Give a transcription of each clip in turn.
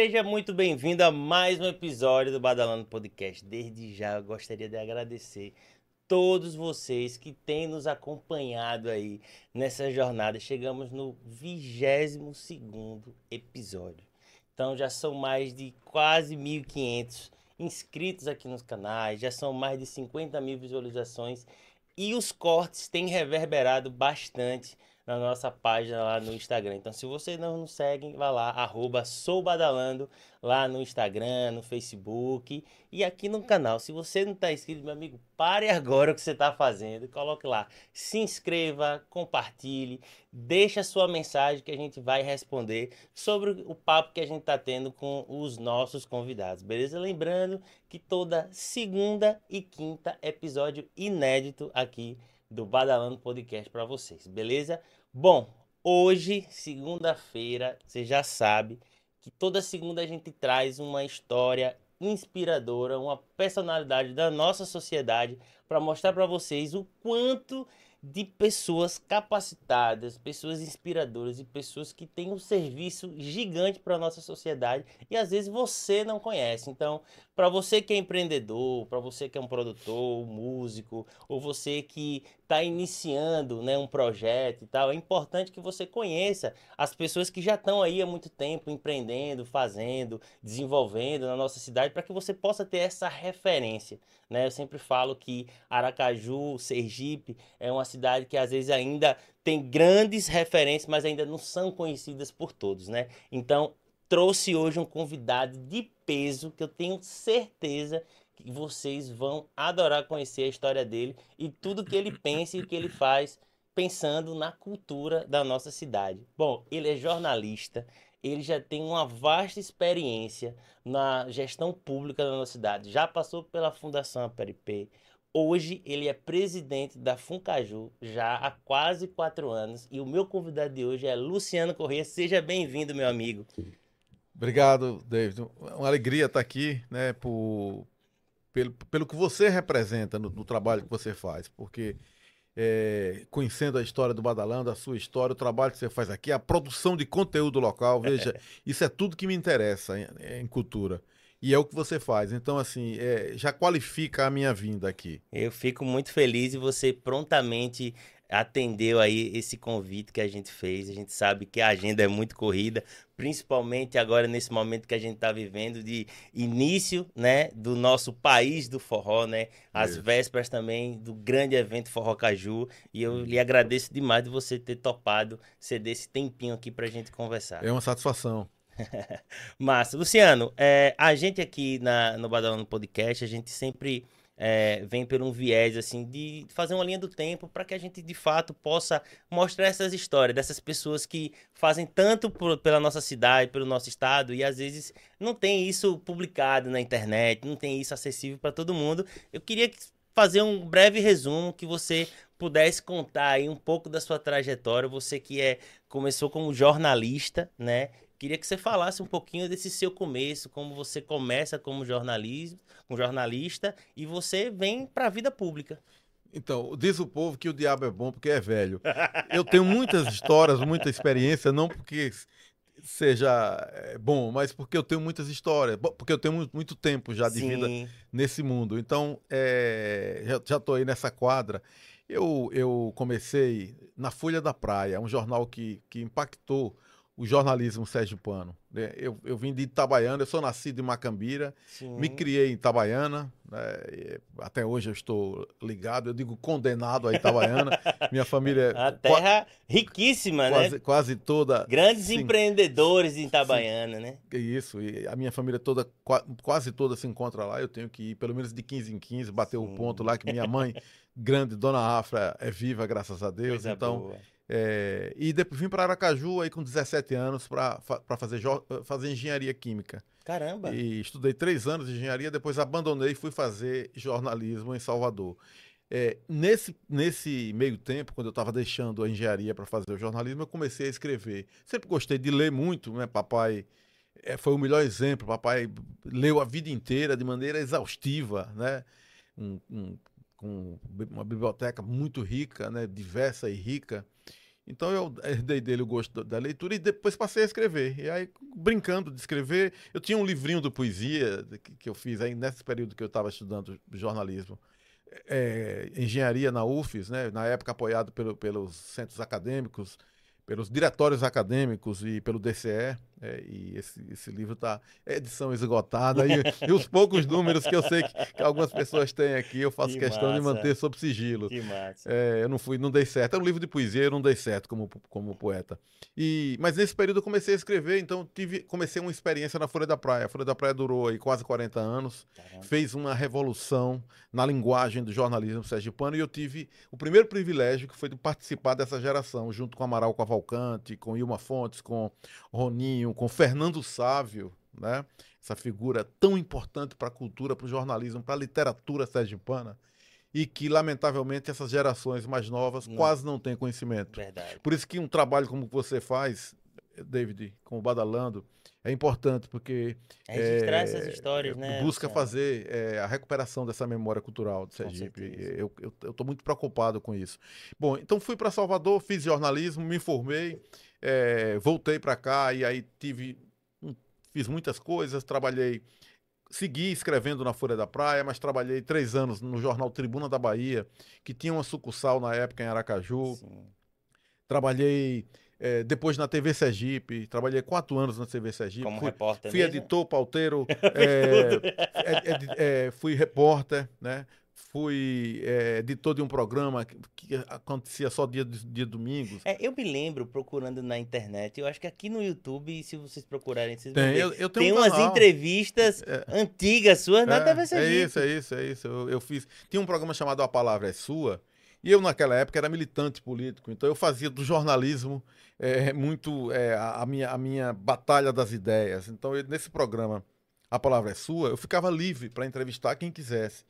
Seja muito bem-vindo a mais um episódio do Badalando Podcast. Desde já eu gostaria de agradecer todos vocês que têm nos acompanhado aí nessa jornada. Chegamos no 22 segundo episódio. Então já são mais de quase 1.500 inscritos aqui nos canais, já são mais de 50 mil visualizações e os cortes têm reverberado bastante na nossa página lá no Instagram. Então, se vocês não nos seguem, vá lá, arroba soubadalando, lá no Instagram, no Facebook e aqui no canal. Se você não está inscrito, meu amigo, pare agora o que você está fazendo, coloque lá, se inscreva, compartilhe, deixe a sua mensagem que a gente vai responder sobre o papo que a gente está tendo com os nossos convidados, beleza? Lembrando que toda segunda e quinta episódio inédito aqui do Badalando Podcast para vocês, beleza? Bom, hoje, segunda-feira, você já sabe que toda segunda a gente traz uma história inspiradora, uma personalidade da nossa sociedade para mostrar para vocês o quanto de pessoas capacitadas, pessoas inspiradoras e pessoas que têm um serviço gigante para a nossa sociedade e às vezes você não conhece. Então, para você que é empreendedor, para você que é um produtor, músico, ou você que está iniciando né, um projeto e tal, é importante que você conheça as pessoas que já estão aí há muito tempo empreendendo, fazendo, desenvolvendo na nossa cidade, para que você possa ter essa referência. Né? Eu sempre falo que Aracaju, Sergipe, é uma cidade que às vezes ainda tem grandes referências, mas ainda não são conhecidas por todos. Né? Então, trouxe hoje um convidado de peso que eu tenho certeza que vocês vão adorar conhecer a história dele e tudo que ele pensa e o que ele faz pensando na cultura da nossa cidade. Bom, ele é jornalista, ele já tem uma vasta experiência na gestão pública da nossa cidade, já passou pela Fundação Aperipê, Hoje ele é presidente da Funcaju já há quase quatro anos e o meu convidado de hoje é Luciano Corrêa. Seja bem-vindo, meu amigo. Obrigado, David. Uma alegria estar aqui, né, por, pelo, pelo que você representa no, no trabalho que você faz, porque é, conhecendo a história do Badalando, a sua história, o trabalho que você faz aqui, a produção de conteúdo local, veja, isso é tudo que me interessa em, em cultura. E é o que você faz. Então, assim, é, já qualifica a minha vinda aqui. Eu fico muito feliz e você prontamente atendeu aí esse convite que a gente fez. A gente sabe que a agenda é muito corrida, principalmente agora nesse momento que a gente está vivendo de início, né, do nosso país do forró, né, as Isso. vésperas também do grande evento Forró Caju. E eu lhe agradeço demais de você ter topado ceder esse tempinho aqui para a gente conversar. É uma satisfação. Massa. Luciano, é, a gente aqui na, no Badalão Podcast, a gente sempre é, vem por um viés assim de fazer uma linha do tempo para que a gente de fato possa mostrar essas histórias dessas pessoas que fazem tanto por, pela nossa cidade, pelo nosso estado e às vezes não tem isso publicado na internet, não tem isso acessível para todo mundo. Eu queria fazer um breve resumo que você pudesse contar aí um pouco da sua trajetória, você que é começou como jornalista, né? Queria que você falasse um pouquinho desse seu começo, como você começa como jornalismo, um jornalista e você vem para a vida pública. Então, diz o povo que o diabo é bom porque é velho. Eu tenho muitas histórias, muita experiência, não porque seja eh, bom, mas porque eu tenho muitas histórias, porque eu tenho muito tempo já de Sim. vida nesse mundo. Então, é, já estou aí nessa quadra. Eu, eu comecei na Folha da Praia, um jornal que, que impactou o jornalismo sergipano. Né? Eu, eu vim de Itabaiana, eu sou nascido em Macambira, Sim. me criei em Itabaiana, né? até hoje eu estou ligado, eu digo condenado a Itabaiana. Minha família. A terra riquíssima, quase, né? Quase toda. Grandes sim, empreendedores em Itabaiana, sim, né? Isso, e a minha família toda, quase toda se encontra lá. Eu tenho que ir pelo menos de 15 em 15, bater o ponto lá, que minha mãe, grande dona Afra, é viva, graças a Deus. Coisa então. Boa é, e depois vim para Aracaju aí com 17 anos para fazer, fazer engenharia química. Caramba! E estudei três anos de engenharia, depois abandonei e fui fazer jornalismo em Salvador. É, nesse, nesse meio tempo, quando eu estava deixando a engenharia para fazer o jornalismo, eu comecei a escrever. Sempre gostei de ler muito, né? Papai é, foi o melhor exemplo. Papai leu a vida inteira de maneira exaustiva, né? Um, um, com uma biblioteca muito rica, né? Diversa e rica. Então eu herdei dele o gosto da leitura e depois passei a escrever. E aí, brincando de escrever, eu tinha um livrinho de poesia que eu fiz aí nesse período que eu estava estudando jornalismo. É, engenharia na UFES, né? na época apoiado pelo, pelos centros acadêmicos, pelos diretórios acadêmicos e pelo DCE. É, e esse, esse livro está edição esgotada e, e, os poucos números que eu sei que, que algumas pessoas têm aqui eu faço que questão massa. de manter sob sigilo. Que massa. É, eu não fui, não dei certo. É um livro de poesia, eu não dei certo como, como poeta. E, mas nesse período eu comecei a escrever, então tive, comecei uma experiência na Folha da Praia. A Folha da Praia durou aí quase 40 anos, Caramba. fez uma revolução na linguagem do jornalismo sergipano e eu tive o primeiro privilégio que foi de participar dessa geração, junto com Amaral Cavalcante, com Ilma Fontes, com Roninho, com Fernando Sávio, né? essa figura tão importante para a cultura, para o jornalismo, para a literatura sergipana, e que, lamentavelmente, essas gerações mais novas não. quase não têm conhecimento. Verdade. Por isso que um trabalho como você faz, David, com o Badalando, é importante, porque... É registrar é, essas histórias, né? Busca fazer é, a recuperação dessa memória cultural de Sergipe. Eu estou muito preocupado com isso. Bom, então fui para Salvador, fiz jornalismo, me formei, é, voltei para cá e aí tive. Fiz muitas coisas, trabalhei. Segui escrevendo na Folha da Praia, mas trabalhei três anos no jornal Tribuna da Bahia, que tinha uma sucursal na época em Aracaju. Sim. Trabalhei é, depois na TV Sergipe, trabalhei quatro anos na TV Sergipe. Como fui, repórter Fui mesmo? editor, pauteiro, é, é, fui repórter, né? fui é, editor de um programa que, que, acontecia só dia, dia domingos. É, eu me lembro procurando na internet, eu acho que aqui no YouTube, se vocês procurarem, vocês tem, eu, eu tem um umas canal. entrevistas é, antigas suas na TV É isso, é isso, é isso. Eu, eu, fiz. Tinha um programa chamado A Palavra é Sua, e eu, naquela época, era militante político, então eu fazia do jornalismo é, muito é, a, minha, a minha batalha das ideias. Então, eu, nesse programa, A Palavra é Sua, eu ficava livre para entrevistar quem quisesse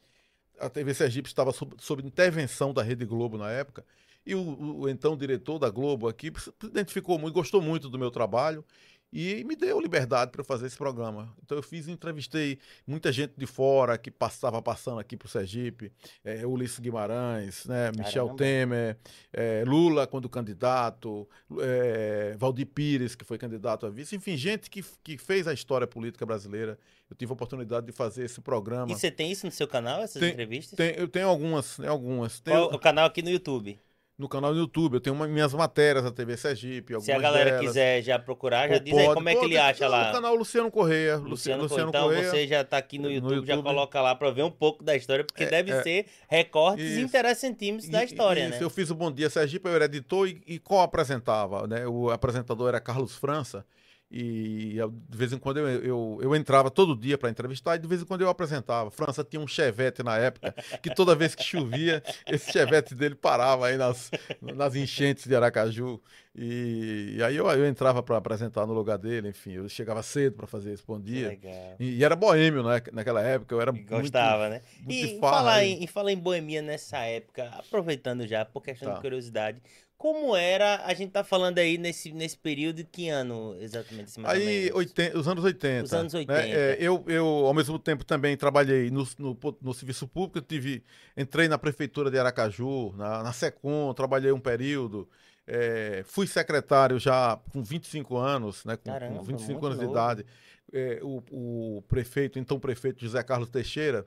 a TV Sergipe estava sob, sob, intervenção da Rede Globo na época, e o, o, então diretor da Globo aqui se identificou muito, gostou muito do meu trabalho e me deu liberdade para fazer esse programa. Então eu fiz, entrevistei muita gente de fora que estava passando aqui para o Sergipe, é, Ulisses Guimarães, né, Michel Temer, é, Lula quando candidato, é, Valdir Pires, que foi candidato a vice, enfim, gente que, que fez a história política brasileira. Eu tive a oportunidade de fazer esse programa. E você tem isso no seu canal, essas tem, entrevistas? Tem, eu tenho algumas, né, algumas. O canal aqui no YouTube? No canal do YouTube. Eu tenho uma, minhas matérias da TV Sergipe. Se a galera delas. quiser já procurar, já diz pode, aí como é que ele acha lá. No canal Luciano Correia. Luciano, Luciano Então Correia, você já está aqui no YouTube, no YouTube, já coloca lá para ver um pouco da história, porque é, deve é, ser recortes isso, interessantíssimos da história, isso, né? Eu fiz o Bom Dia Sergipe, eu era editor e, e co-apresentava. Né? O apresentador era Carlos França. E de vez em quando eu, eu, eu entrava todo dia para entrevistar e de vez em quando eu apresentava. França tinha um chevette na época, que toda vez que chovia, esse chevette dele parava aí nas, nas enchentes de Aracaju. E, e aí eu, eu entrava para apresentar no lugar dele, enfim, eu chegava cedo para fazer esse bom dia. E, e, era boêmio né, naquela época, eu era e Gostava, muito, né? Muito e falar em, em falar em boemia nessa época, aproveitando já, por questão tá. de curiosidade, como era, a gente tá falando aí nesse, nesse período, que ano exatamente? Aí, 80, os anos 80. Os anos 80. Né? É, eu, eu, ao mesmo tempo, também trabalhei no, no, no, serviço público, tive, entrei na prefeitura de Aracaju, na, na SECOM, trabalhei um período, é, fui secretário já com 25 anos, né, com, Caramba, com 25 anos novo. de idade. É, o, o prefeito, então prefeito José Carlos Teixeira,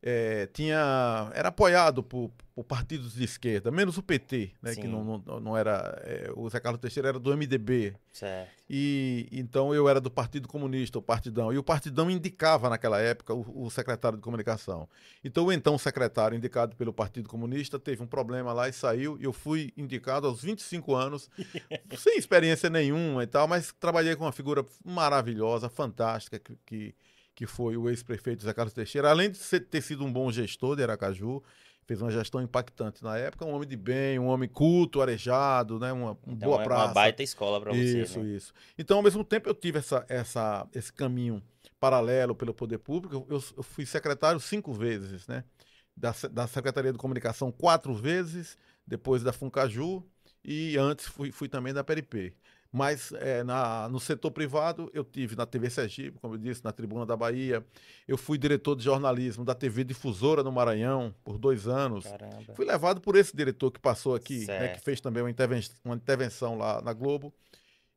é, tinha, era apoiado por, por, partidos de esquerda, menos o PT, né, que não, não, não era. É, o Zé Carlos Teixeira era do MDB. Certo. E então eu era do Partido Comunista, o Partidão. E o Partidão indicava naquela época o, o secretário de comunicação. Então o então secretário indicado pelo Partido Comunista teve um problema lá e saiu. E eu fui indicado aos 25 anos, sem experiência nenhuma e tal, mas trabalhei com uma figura maravilhosa, fantástica, que, que que foi o ex-prefeito Zé Carlos Teixeira, além de ser, ter sido um bom gestor de Aracaju, fez uma gestão impactante na época, um homem de bem, um homem culto, arejado, né, uma, uma então, boa é praça. uma baita escola para você. Isso, né? isso. Então, ao mesmo tempo, eu tive essa, essa, esse caminho paralelo pelo poder público. Eu, eu fui secretário cinco vezes, né? Da, da Secretaria de Comunicação quatro vezes, depois da Funcaju e antes fui, fui também da PRP. Mas é, na, no setor privado, eu tive na TV Sergipe, como eu disse, na Tribuna da Bahia. Eu fui diretor de jornalismo da TV Difusora no Maranhão por dois anos. Caramba. Fui levado por esse diretor que passou aqui, né, que fez também uma intervenção, uma intervenção lá na Globo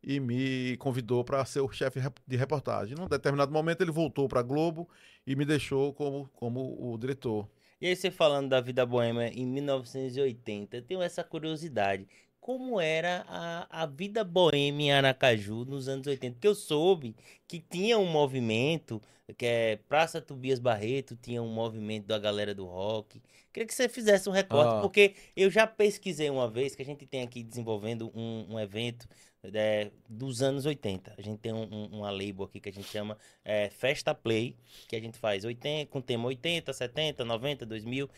e me convidou para ser o chefe de reportagem. Num determinado momento ele voltou para a Globo e me deixou como, como o diretor. E aí você falando da vida boêmia em 1980, eu tenho essa curiosidade. Como era a, a vida boêmia em Aracaju nos anos 80? Porque eu soube que tinha um movimento, que é Praça Tobias Barreto, tinha um movimento da galera do rock. Queria que você fizesse um recorte, porque eu já pesquisei uma vez que a gente tem aqui desenvolvendo um, um evento é, dos anos 80. A gente tem um, um- uma label aqui que a gente chama é, Festa Play, que a gente faz 80, com tema 80, 70, 90, 2000.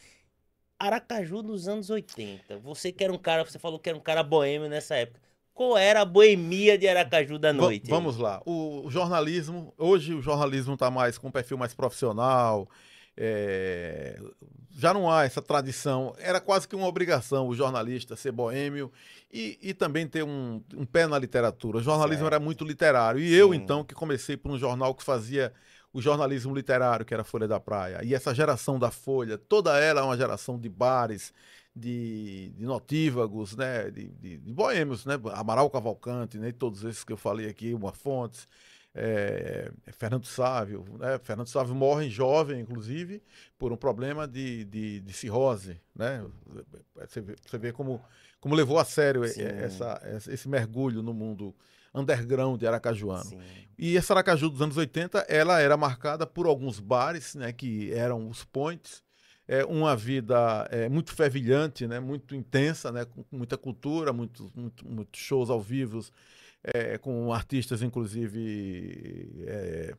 Aracaju nos anos 80. Você que era um cara, você falou que era um cara boêmio nessa época. Qual era a boemia de Aracaju da noite? vamos lá. O, o jornalismo, hoje o jornalismo está mais com um perfil mais profissional. é, já não há essa tradição. Era quase que uma obrigação o jornalista ser boêmio e, e também ter um, um pé na literatura. O jornalismo Certo. era muito literário. E eu, Sim. então, que comecei por um jornal que fazia o jornalismo literário, que era a Folha da Praia. E essa geração da Folha, toda ela é uma geração de bares, de, de notívagos, né? de, de, de boêmios, né? Amaral Cavalcante, né? todos esses que eu falei aqui, Uma Fontes, é, Fernando Sávio. Né? Fernando Sávio morre jovem, inclusive, por um problema de, de, de cirrose. Né? Você, vê, você vê como, como levou a sério essa, essa- esse mergulho no mundo underground de Aracajuano. Sim. E essa Aracaju dos anos 80, ela era marcada por alguns bares, né, que eram os points, é, uma vida é, muito fervilhante, né, muito intensa, né, com muita cultura, muitos muito, muitos shows ao vivo, é, com artistas, inclusive, é,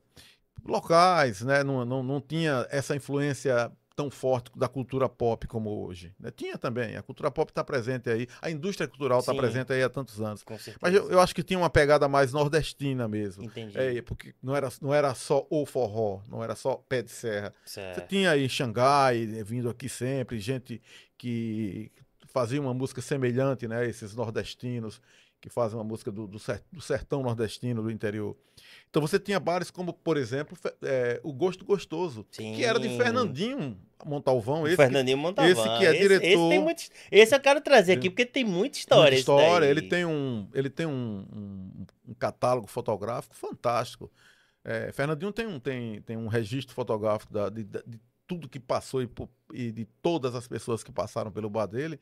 locais, né, não, não, não tinha essa influência tão forte da cultura pop como hoje. né. Tinha também, a cultura pop está presente aí, a indústria cultural está presente aí há tantos anos. Com certeza. Mas eu, eu acho que tinha uma pegada mais nordestina mesmo. Entendi. É, porque não era, não era só o forró, não era só pé de serra. Você Certo. tinha aí Xangai né, vindo aqui sempre, gente que fazia uma música semelhante, né? Esses nordestinos que fazem uma música do, do ser- do sertão nordestino, do interior. Então você tinha bares como, por exemplo, é, o Gosto Gostoso, Sim. que era de Fernandinho Montalvão. Esse que- Fernandinho Montalvão. esse que é Esse, diretor- tem muito, esse eu quero trazer aqui, porque tem muita história. Muita esse história. Ele tem um, ele tem um, um- um catálogo fotográfico fantástico. É, Fernandinho tem um, tem, tem um registro fotográfico da- de- de tudo que passou e, e de todas as pessoas que passaram pelo bar dele,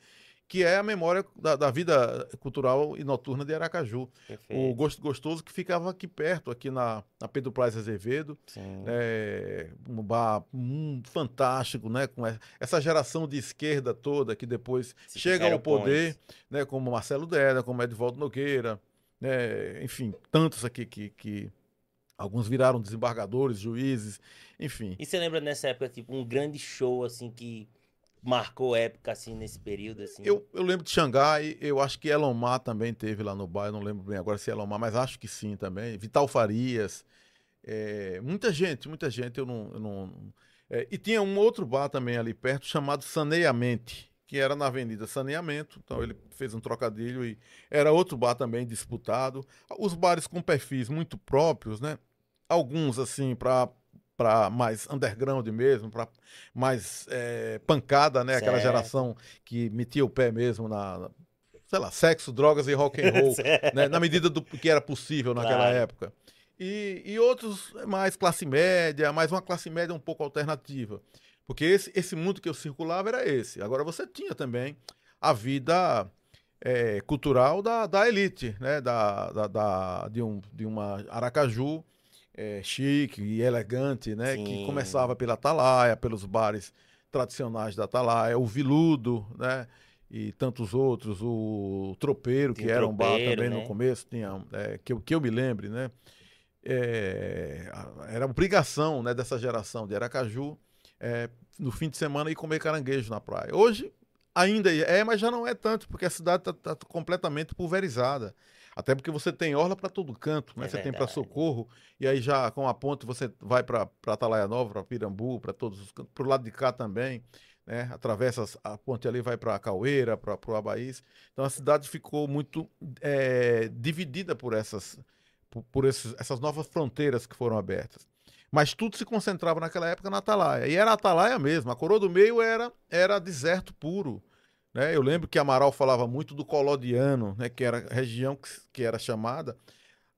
que é a memória da, da vida cultural e noturna de Aracaju. O Perfeito. Gosto Gostoso que ficava aqui perto, aqui na, na Pedro Praz Azevedo. É, um bar hum, fantástico, né? Com essa geração de esquerda toda que depois Se chega ao poder, né? Como Marcelo Deda, como Edvaldo Nogueira, né? Enfim, tantos aqui que, que alguns viraram desembargadores, juízes, enfim. E você lembra nessa época, tipo, um grande show, assim, que marcou época, assim, nesse período, assim? Eu, eu lembro de Xangai, eu acho que Elomar também teve lá no bar, eu não lembro bem agora se é Elomar, mas acho que sim também. Vital Farias, é, muita gente, muita gente, eu não. eu não- é, e tinha um outro bar também ali perto chamado Saneamente, que era na Avenida Saneamento, então ele fez um trocadilho e era outro bar também disputado. Os bares com perfis muito próprios, né? Alguns assim para para mais underground mesmo, para mais é, pancada, né? Aquela Certo. geração que metia o pé mesmo na, sei lá, sexo, drogas e rock and roll, né, na medida do que era possível naquela Claro. época. E, e outros mais classe média, mas uma classe média um pouco alternativa. Porque esse, esse mundo que eu circulava era esse. Agora você tinha também a vida é, cultural da, da elite, né? da, da, da- de, um, de uma Aracaju é, chique e elegante, né? que Sim. começava pela Atalaia, pelos bares tradicionais da Atalaia, o Viludo, né? e tantos outros, o Tropeiro, que era um bar também né? no começo, tinha, é, que, eu, que eu me lembre, né? É, era obrigação né, dessa geração de Aracaju é, no fim de semana ir comer caranguejo na praia. Hoje ainda é, mas já não é tanto, porque a cidade está completamente pulverizada. Até porque você tem orla para todo canto, né? É você tem para verdade. Socorro, e aí já com a ponte você vai para Atalaia Nova, para Pirambu, para todos os cantos, para o lado de cá também. né? atravessa a ponte ali, vai para a Caueira, para o Abaís. Então a cidade ficou muito é, dividida por essas, por, por esses, essas novas fronteiras que foram abertas. Mas tudo se concentrava naquela época na Atalaia. E era a Atalaia mesmo. A coroa do meio era, era deserto puro. Né? Eu lembro que Amaral falava muito do Colodiano, né? que era a região que, que era chamada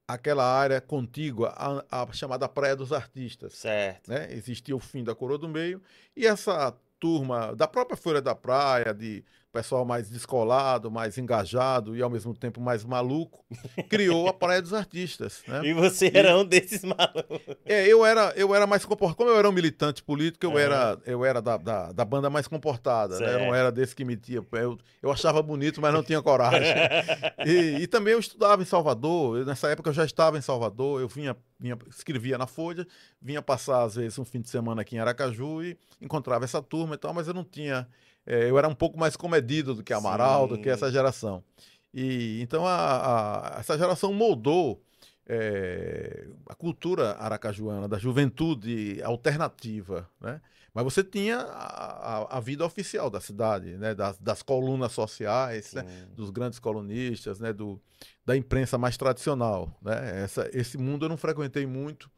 aquela área contígua à, à, chamada Praia dos Artistas. Certo. Né? Existia o fim da Coroa do Meio e essa turma da própria Folha da Praia, de pessoal mais descolado, mais engajado e ao mesmo tempo mais maluco, criou a Praia dos Artistas. Né? E você e, era um desses malucos. É, eu era, eu era mais comportado. Como eu era um militante político, eu uhum. era, eu era da, da, da banda mais comportada. Né? Eu não era desse que metia. Eu, eu achava bonito, mas não tinha coragem. e, e também eu estudava em Salvador. Eu, nessa época eu já estava em Salvador. Eu vinha, vinha, escrevia na Folha, vinha passar às vezes um fim de semana aqui em Aracaju e encontrava essa turma e tal, mas eu não tinha é, eu era um pouco mais comedido do que Amaral, Sim. do que essa geração. E então a, a, essa geração moldou é, a cultura aracajuana, da juventude alternativa, né? Mas você tinha a, a, vida oficial da cidade, né? das, das colunas sociais, né? dos grandes colunistas, né? Do, da imprensa mais tradicional. Né? Essa, esse mundo eu não frequentei muito,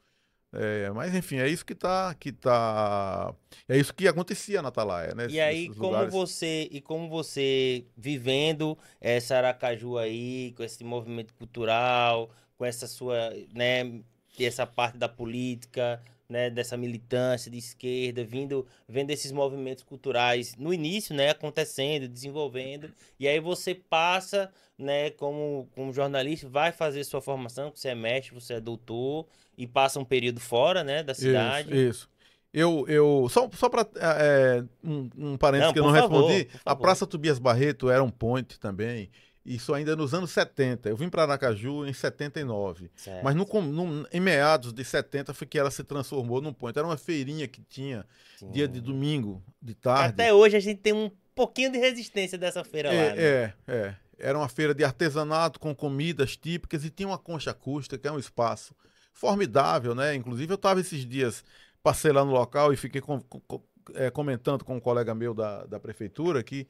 é, mas enfim, é isso que tá, que tá, é isso que acontecia na Atalaia, né? E aí, como lugares. você e como você vivendo essa Aracaju aí, com esse movimento cultural, com essa sua, né, essa parte da política, né, dessa militância de esquerda, vindo, vendo esses movimentos culturais no início, né, acontecendo, desenvolvendo, e aí você passa, né, como, como jornalista, vai fazer sua formação, você é mestre, você é doutor, e passa um período fora, né, da cidade. Isso, isso. Eu, eu só, só para é, um, um parênteses não, que eu não favor, respondi, a Praça Tobias Barreto era um point também. Isso ainda nos anos 70. Eu vim para Aracaju em 79. Certo. Mas no, no, em meados de 70 foi que ela se transformou num ponto. Era uma feirinha que tinha Sim. dia de domingo, de tarde. Até hoje a gente tem um pouquinho de resistência dessa feira é, lá. Né? É, é. Era uma feira de artesanato com comidas típicas e tinha uma concha acústica, que é um espaço formidável, né? Inclusive eu estava esses dias, passei lá no local e fiquei com, com, é, comentando com um colega meu da, da prefeitura que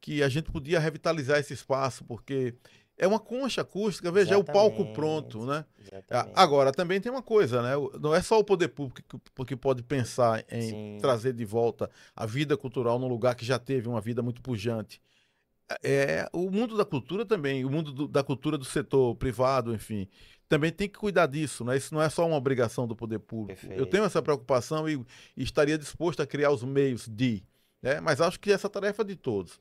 que a gente podia revitalizar esse espaço, porque é uma concha acústica, veja, Exatamente. é o palco pronto, né? Exatamente. Agora, também tem uma coisa, né? Não é só o poder público que pode pensar em Sim. trazer de volta a vida cultural num lugar que já teve uma vida muito pujante. É, o mundo da cultura também, o mundo do, da cultura do setor privado, enfim, também tem que cuidar disso, né? Isso não é só uma obrigação do poder público. Perfeito. Eu tenho essa preocupação e, e estaria disposto a criar os meios de. Né? Mas acho que essa tarefa é de todos.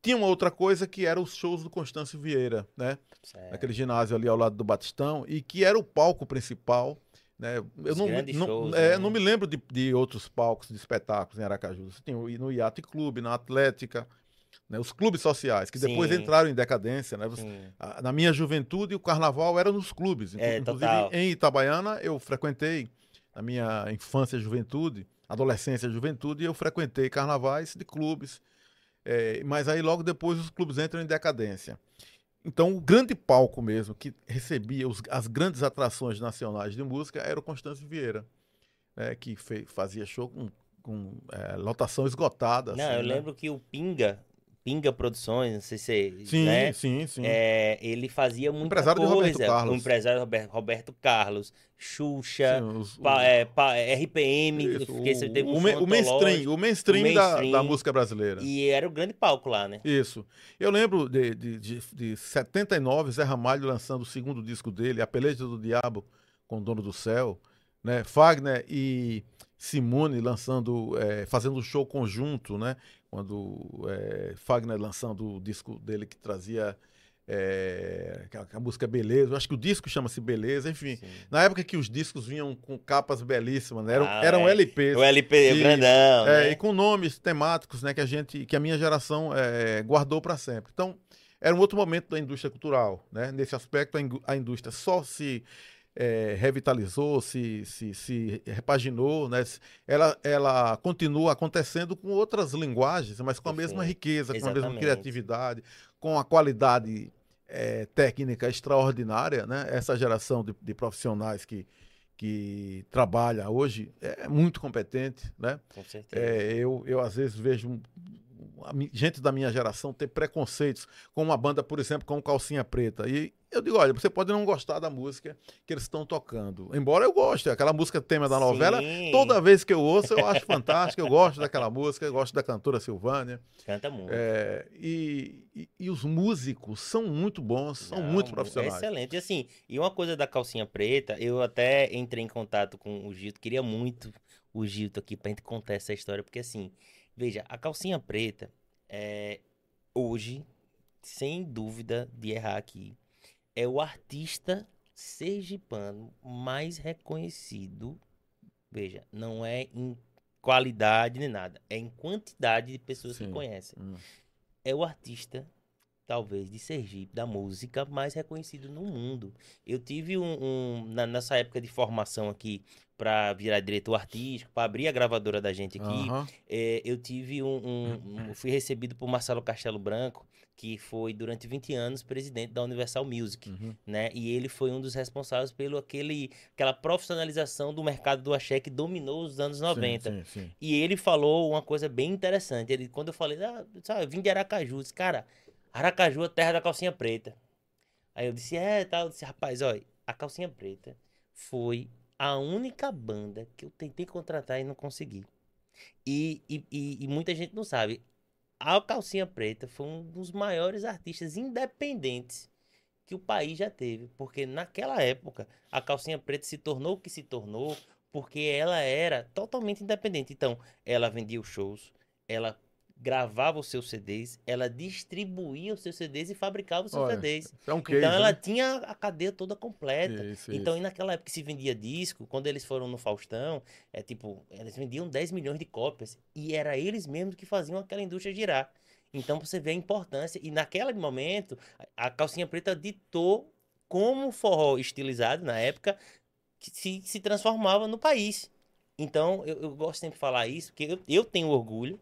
Tinha uma outra coisa que era os shows do Constâncio Vieira, né? Certo. Naquele ginásio ali ao lado do Batistão, e que era o palco principal. Né? Eu não, não, shows, é, né? não me lembro de, de, outros palcos de espetáculos em Aracaju. Você tem no Iate Clube, na Atlética, né? os clubes sociais, que depois Sim. entraram em decadência. Né? na minha juventude, o carnaval era nos clubes. É, Inclusive, total. em Itabaiana, eu frequentei, na minha infância e juventude, adolescência e juventude, eu frequentei carnavais de clubes, é, mas aí logo depois os clubes entram em decadência. Então, o grande palco mesmo, que recebia os, as grandes atrações nacionais de música, era o Constâncio Vieira, né, que fez, fazia show com, com é, lotação esgotada. Não, assim, eu né? lembro que o Pinga, Pinga Produções, não sei se sim, né? sim, sim. É, ele fazia muita empresário coisa. De Roberto Carlos. O empresário Roberto, Roberto Carlos, Xuxa, sim, os, pa, é, pa, RPM, isso, o, teve um o, o mainstream, o mainstream, o mainstream da, da, música brasileira. E era o grande palco lá, né? Isso. Eu lembro de, de, de, de 79, Zé Ramalho lançando o segundo disco dele, A Peleja do Diabo com o Dono do Céu, né? Fagner e Simone lançando, é, fazendo um show conjunto, né? Quando é, Fagner lançando o disco dele que trazia é, a, a, música Beleza, eu acho que o disco chama-se Beleza, enfim. Sim. Na época que os discos vinham com capas belíssimas, né? eram, ah, eram é. LPs. O LP e, grandão, é, né? E com nomes temáticos, né? Que a gente, que a minha geração é, guardou para sempre. Então, era um outro momento da indústria cultural, né? Nesse aspecto, a indústria só se é, revitalizou, se, se, se repaginou, né? ela, ela continua acontecendo com outras linguagens, mas com a mesma riqueza, com a mesma criatividade, com a qualidade é, técnica extraordinária. Né? Essa geração de, de profissionais que, que trabalha hoje é muito competente, né? Com certeza. É, eu, eu às vezes vejo gente da minha geração ter preconceitos com uma banda, por exemplo, com Calcinha Preta. E eu digo, olha, você pode não gostar da música que eles estão tocando. Embora eu goste, aquela música tema da novela, Sim, toda vez que eu ouço eu acho fantástica, eu gosto daquela música, eu gosto da cantora Silvânia. Canta muito. É, e, e- e os músicos são muito bons, são Não, muito profissionais. excelente. E assim, e uma coisa da calcinha preta, eu até entrei em contato com o Gilto, queria muito o Gilto aqui pra gente contar essa história, porque assim, veja, a calcinha preta é hoje, sem dúvida de errar aqui, é o artista sergipano mais reconhecido. Veja, não é em qualidade nem nada, é em quantidade de pessoas que Sim. conhecem Hum. é o artista, talvez, de Sergipe, da música mais reconhecido no mundo. Eu tive um, um- na, nessa época de formação aqui para virar diretor artístico, para abrir a gravadora da gente aqui, Aham. é, eu tive um, um- um- fui recebido por Marcelo Castelo Branco, que foi durante 20 anos presidente da Universal Music, Uhum. né? E ele foi um dos responsáveis pelo aquele aquela profissionalização do mercado do axé que dominou os anos 90. Sim, sim, sim. E ele falou uma coisa bem interessante. Ele, quando eu falei, ah, sabe, eu vim de Aracaju, disse, cara, Aracaju é terra da calcinha preta. Aí eu disse, é, tal. Eu disse, rapaz, olha, a calcinha preta foi a única banda que eu tentei contratar e não consegui. E, e, e, e muita gente não sabe. A Calcinha Preta foi um dos maiores artistas independentes que o país já teve. Porque naquela época, a Calcinha Preta se tornou o que se tornou porque ela era totalmente independente. Então, ela vendia os shows, ela gravava os seus CDs, ela distribuía os seus CDs e fabricava os seus Olha, CDs. É um case, Então, ela né? tinha a cadeia toda completa. Isso, Então, isso. e naquela época que se vendia disco, quando eles foram no Faustão, é tipo, eles vendiam 10 milhões de cópias e era eles mesmos que faziam aquela indústria girar. Então você vê a importância e naquele momento a calcinha preta ditou como o forró estilizado na época que se, se transformava no país. Então eu, eu gosto sempre de falar isso, porque eu, eu tenho orgulho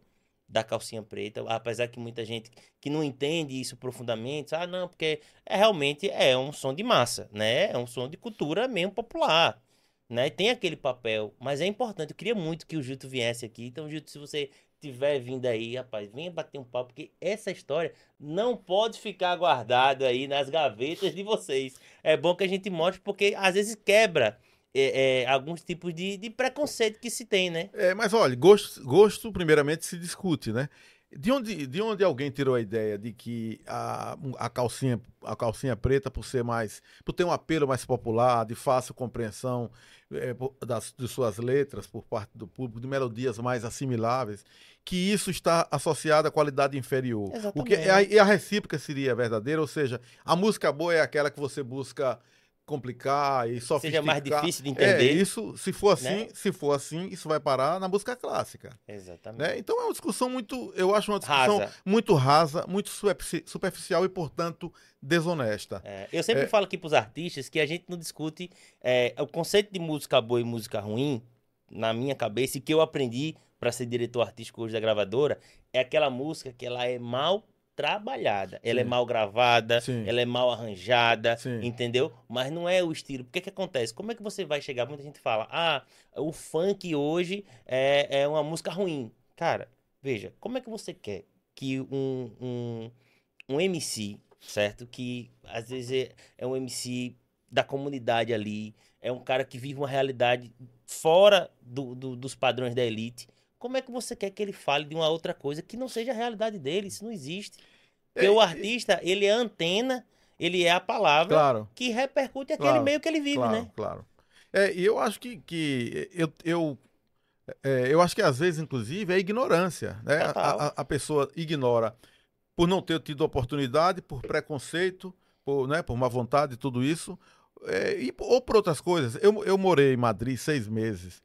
da calcinha preta, apesar que muita gente que não entende isso profundamente, ah, não, porque é realmente é um som de massa, né? É um som de cultura mesmo popular, né? Tem aquele papel, mas é importante. Eu queria muito que o Gilto viesse aqui. Então, Gilto, se você tiver vindo aí, rapaz, venha bater um papo, porque essa história não pode ficar guardada aí nas gavetas de vocês. É bom que a gente mostre, porque às vezes quebra é, é, alguns tipos de, de preconceito que se tem, né? É, mas olha, gosto, gosto primeiramente se discute, né? De onde, de onde alguém tirou a ideia de que a, a, calcinha, a calcinha preta, por ser mais. por ter um apelo mais popular, de fácil compreensão é, por- das, de suas letras por parte do público, de melodias mais assimiláveis, que isso está associado à qualidade inferior. O que, é a, e a recíproca seria verdadeira, ou seja, a música boa é aquela que você busca complicar e sofisticar. Seja mais difícil de É, entender. isso, se for assim, né? se for assim, isso vai parar na música clássica. Exatamente. Né? Então é uma discussão muito, eu acho uma discussão Rasa. muito rasa, muito superfici- superficial e, portanto, desonesta. É, eu sempre É. falo aqui pros artistas que a gente não discute é, o conceito de música boa e música ruim, na minha cabeça, e que eu aprendi para ser diretor artístico hoje da gravadora, é aquela música que ela é mal trabalhada. Ela é Sim. mal gravada, Sim. ela é mal arranjada, Sim. entendeu? Mas não é o estilo. Porque que acontece? Como é que você vai chegar? Muita gente fala, ah, o funk hoje é, é uma música ruim. Cara, veja, como é que você quer que um, um, um MC, certo? Que às vezes é, é um MC da comunidade ali, é um cara que vive uma realidade fora do, do- dos padrões da elite. Como é que você quer que ele fale de uma outra coisa que não seja a realidade dele? Isso não existe. Porque É, o artista, ele é a antena, ele é a palavra Claro, que repercute aquele Claro, meio que ele vive, claro, né? claro. É, e eu acho que, que eu, eu, é, eu acho que às vezes, inclusive, é ignorância. Né? A, a- a pessoa ignora por não ter tido oportunidade, por preconceito, por, né, por má vontade e tudo isso, é, e, ou por outras coisas. Eu, eu morei em Madrid seis meses,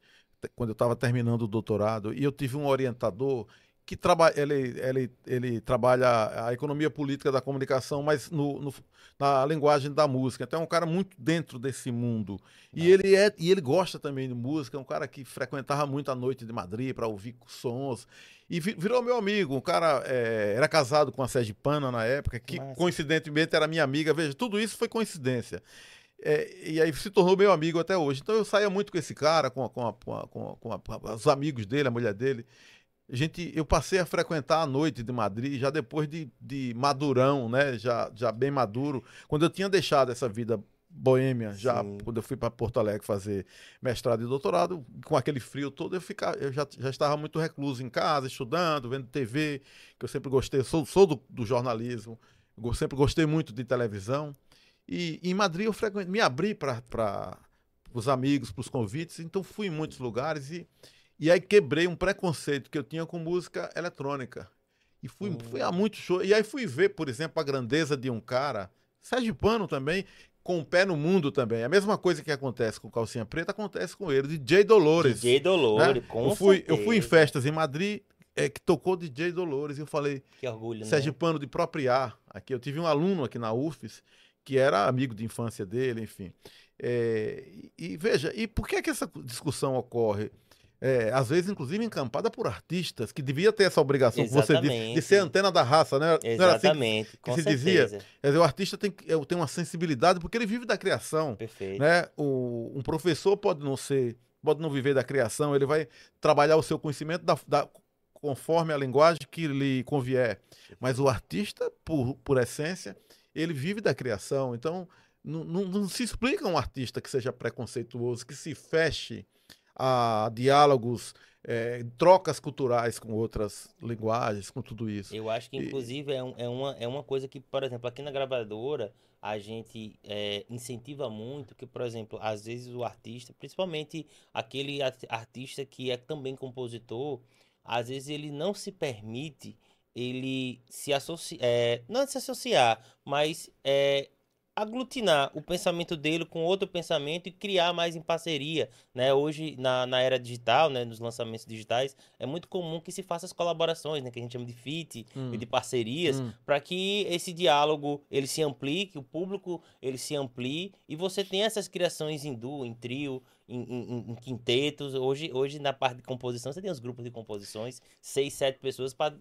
quando eu estava terminando o doutorado, e eu tive um orientador que traba ele, ele, ele trabalha a economia política da comunicação, mas no, no- na linguagem da música. Então é um cara muito dentro desse mundo. E ele, é, e ele gosta também de música, é um cara que frequentava muito a noite de Madrid para ouvir sons. E vi- virou meu amigo. Um cara é, era casado com a Sergipana na época, que Massa. coincidentemente era minha amiga. Veja, tudo isso foi coincidência. É, e aí se tornou meu amigo até hoje. Então eu saía muito com esse cara, com, a, com, a, com, a, com, com os amigos dele, a mulher dele. A gente, eu passei a frequentar a noite de Madrid já depois de, de madurão, né? Já, já bem maduro. Quando eu tinha deixado essa vida boêmia, já Sim. quando eu fui para Porto Alegre fazer mestrado e doutorado, com aquele frio todo, eu, ficava, eu já, já estava muito recluso em casa, estudando, vendo TV, que eu sempre gostei, sou, sou do, do jornalismo, sempre gostei muito de televisão. E em Madrid eu frequente, me abri para os amigos, para os convites, então fui em muitos lugares e, e aí quebrei um preconceito que eu tinha com música eletrônica. E fui, hum. fui a muitos shows. E aí fui ver, por exemplo, a grandeza de um cara, Sérgio Pano também, com o pé no mundo também. A mesma coisa que acontece com Calcinha Preta acontece com ele, DJ Dolores. DJ Dolores, né? com eu fui, eu fui em festas em Madrid é, que tocou DJ Dolores e eu falei. Que orgulho, Sérgio né? Pano de Propriar. Aqui eu tive um aluno aqui na UFES que era amigo de infância dele, enfim. É, e, e, veja, e por que, que essa discussão ocorre? É, às vezes, inclusive, encampada por artistas, que devia ter essa obrigação, que você disse, de ser antena da raça, né? Exatamente, assim que, que se dizia. Quer dizer, o artista tem, tem uma sensibilidade, porque ele vive da criação. Perfeito. Né? O, um professor pode não ser, pode não viver da criação, ele vai trabalhar o seu conhecimento da, da conforme a linguagem que lhe convier. Mas o artista, por, por essência, ele vive da criação. Então, não, não, não, se explica um artista que seja preconceituoso, que se feche a diálogos, é, trocas culturais com outras linguagens, com tudo isso. Eu acho que, inclusive, e... é, um, é, uma, é uma coisa que, por exemplo, aqui na gravadora, a gente é, incentiva muito que, por exemplo, às vezes o artista, principalmente aquele artista que é também compositor, às vezes ele não se permite ele se associar, é, não se associar, mas é, aglutinar o pensamento dele com outro pensamento e criar mais em parceria, né? Hoje na, na era digital, né, nos lançamentos digitais, é muito comum que se faça as colaborações, né, que a gente chama de fit hum. e de parcerias, hum. para que esse diálogo ele se amplie, que o público ele se amplie e você tenha essas criações em duo, em trio, em, em, em quintetos. Hoje, hoje na parte de composição você tem os grupos de composições, seis, sete pessoas para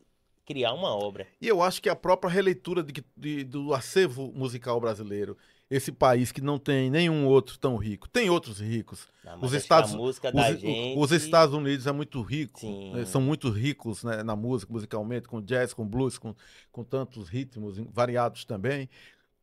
criar uma obra. E eu acho que a própria releitura de, de, do acervo musical brasileiro, esse país que não tem nenhum outro tão rico, tem outros ricos. Não, os Estados, os, gente... os, Estados Unidos é muito rico, né, são muito ricos né, na música, musicalmente, com jazz, com blues, com, com tantos ritmos variados também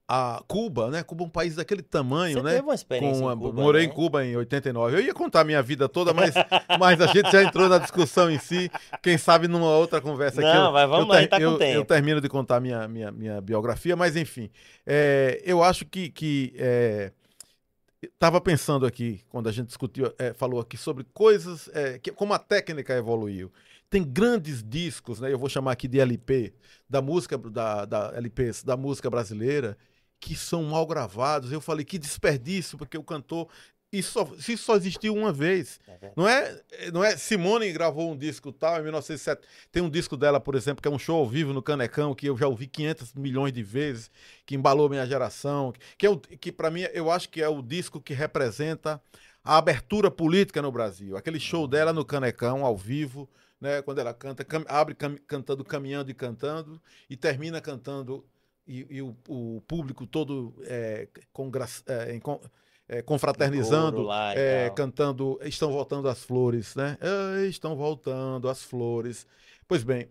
a Cuba, né? Cuba é um país daquele tamanho, Você né? Teve uma experiência Com, em Cuba, morei né? em Cuba em 89. Eu ia contar a minha vida toda, mas, mas a gente já entrou na discussão em si. Quem sabe numa outra conversa Não, aqui. Não, mas vamos lá, tá eu, eu termino de contar minha, minha, minha biografia, mas enfim. É, eu acho que. que é, Estava pensando aqui, quando a gente discutiu, é, falou aqui sobre coisas, é, que, como a técnica evoluiu. Tem grandes discos, né? Eu vou chamar aqui de LP, da música, da, da LPs, da música brasileira, que são mal gravados. Eu falei, que desperdício, porque o cantor. Isso só, isso só existiu uma vez. É não, é, não é. Simone gravou um disco tal em 1907. Tem um disco dela, por exemplo, que é um show ao vivo no Canecão, que eu já ouvi 500 milhões de vezes, que embalou minha geração. Que, é o, que para mim, eu acho que é o disco que representa a abertura política no Brasil. Aquele show uhum. dela no Canecão, ao vivo, né, quando ela canta, cam, abre cam, cantando Caminhando e Cantando, e termina cantando e, e o, o, público todo é, congra, é, é, confraternizando, lá, é, cantando Estão Voltando as Flores, né? Estão Voltando as Flores. Pois bem,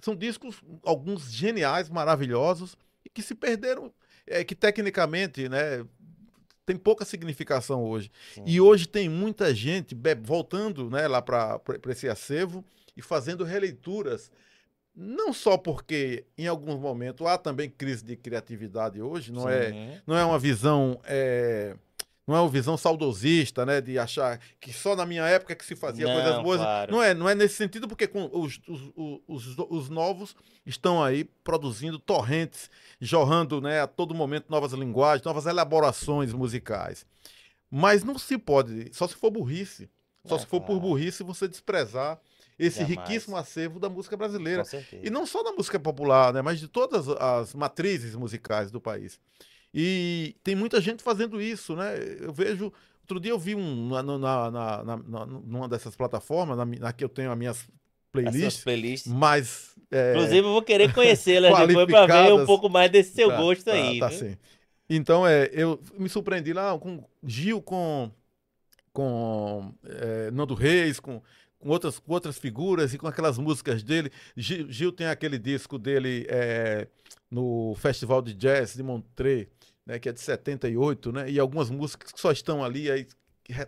são discos, alguns geniais, maravilhosos, e que se perderam, é, que tecnicamente, né? Tem pouca significação hoje. Sim. E hoje tem muita gente voltando né, lá para esse acervo e fazendo releituras não só porque em alguns momentos há também crise de criatividade hoje, não é não é uma visão é, não é uma visão saudosista, né, de achar que só na minha época que se fazia não, coisas boas. Claro. Não é, não é nesse sentido porque com os, os, os, os, novos estão aí produzindo torrentes, jorrando, né, a todo momento novas linguagens, novas elaborações musicais. Mas não se pode, só se for burrice. Só é, se for claro. por burrice você desprezar esse Jamais. riquíssimo acervo da música brasileira. E não só da música popular, né, mas de todas as matrizes musicais do país. E tem muita gente fazendo isso, né? Eu vejo. Outro dia eu vi um na, na, na, na numa dessas plataformas, na, na, que eu tenho as minhas playlists. playlists. Mas. É, Inclusive, eu vou querer conhecê-las depois para ver um pouco mais desse seu tá, gosto tá, aí. Tá, sim. Então, é, eu me surpreendi lá com Gil, com, com é, Nando Reis, com, com, outras, com outras figuras e com aquelas músicas dele. Gil, Gil tem aquele disco dele é, no Festival de Jazz de Montreux, né, que é de 78, né, e algumas músicas que só estão ali, aí,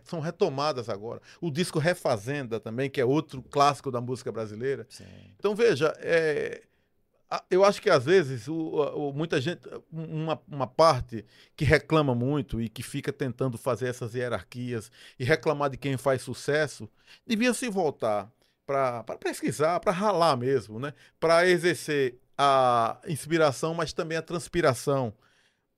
são retomadas agora. O disco Refazenda também, que é outro clássico da música brasileira. Sim. Então, veja, é, eu acho que às vezes o, o, muita gente, uma, uma parte que reclama muito e que fica tentando fazer essas hierarquias e reclamar de quem faz sucesso, devia se voltar para pesquisar, para ralar mesmo, né? para exercer a inspiração, mas também a transpiração,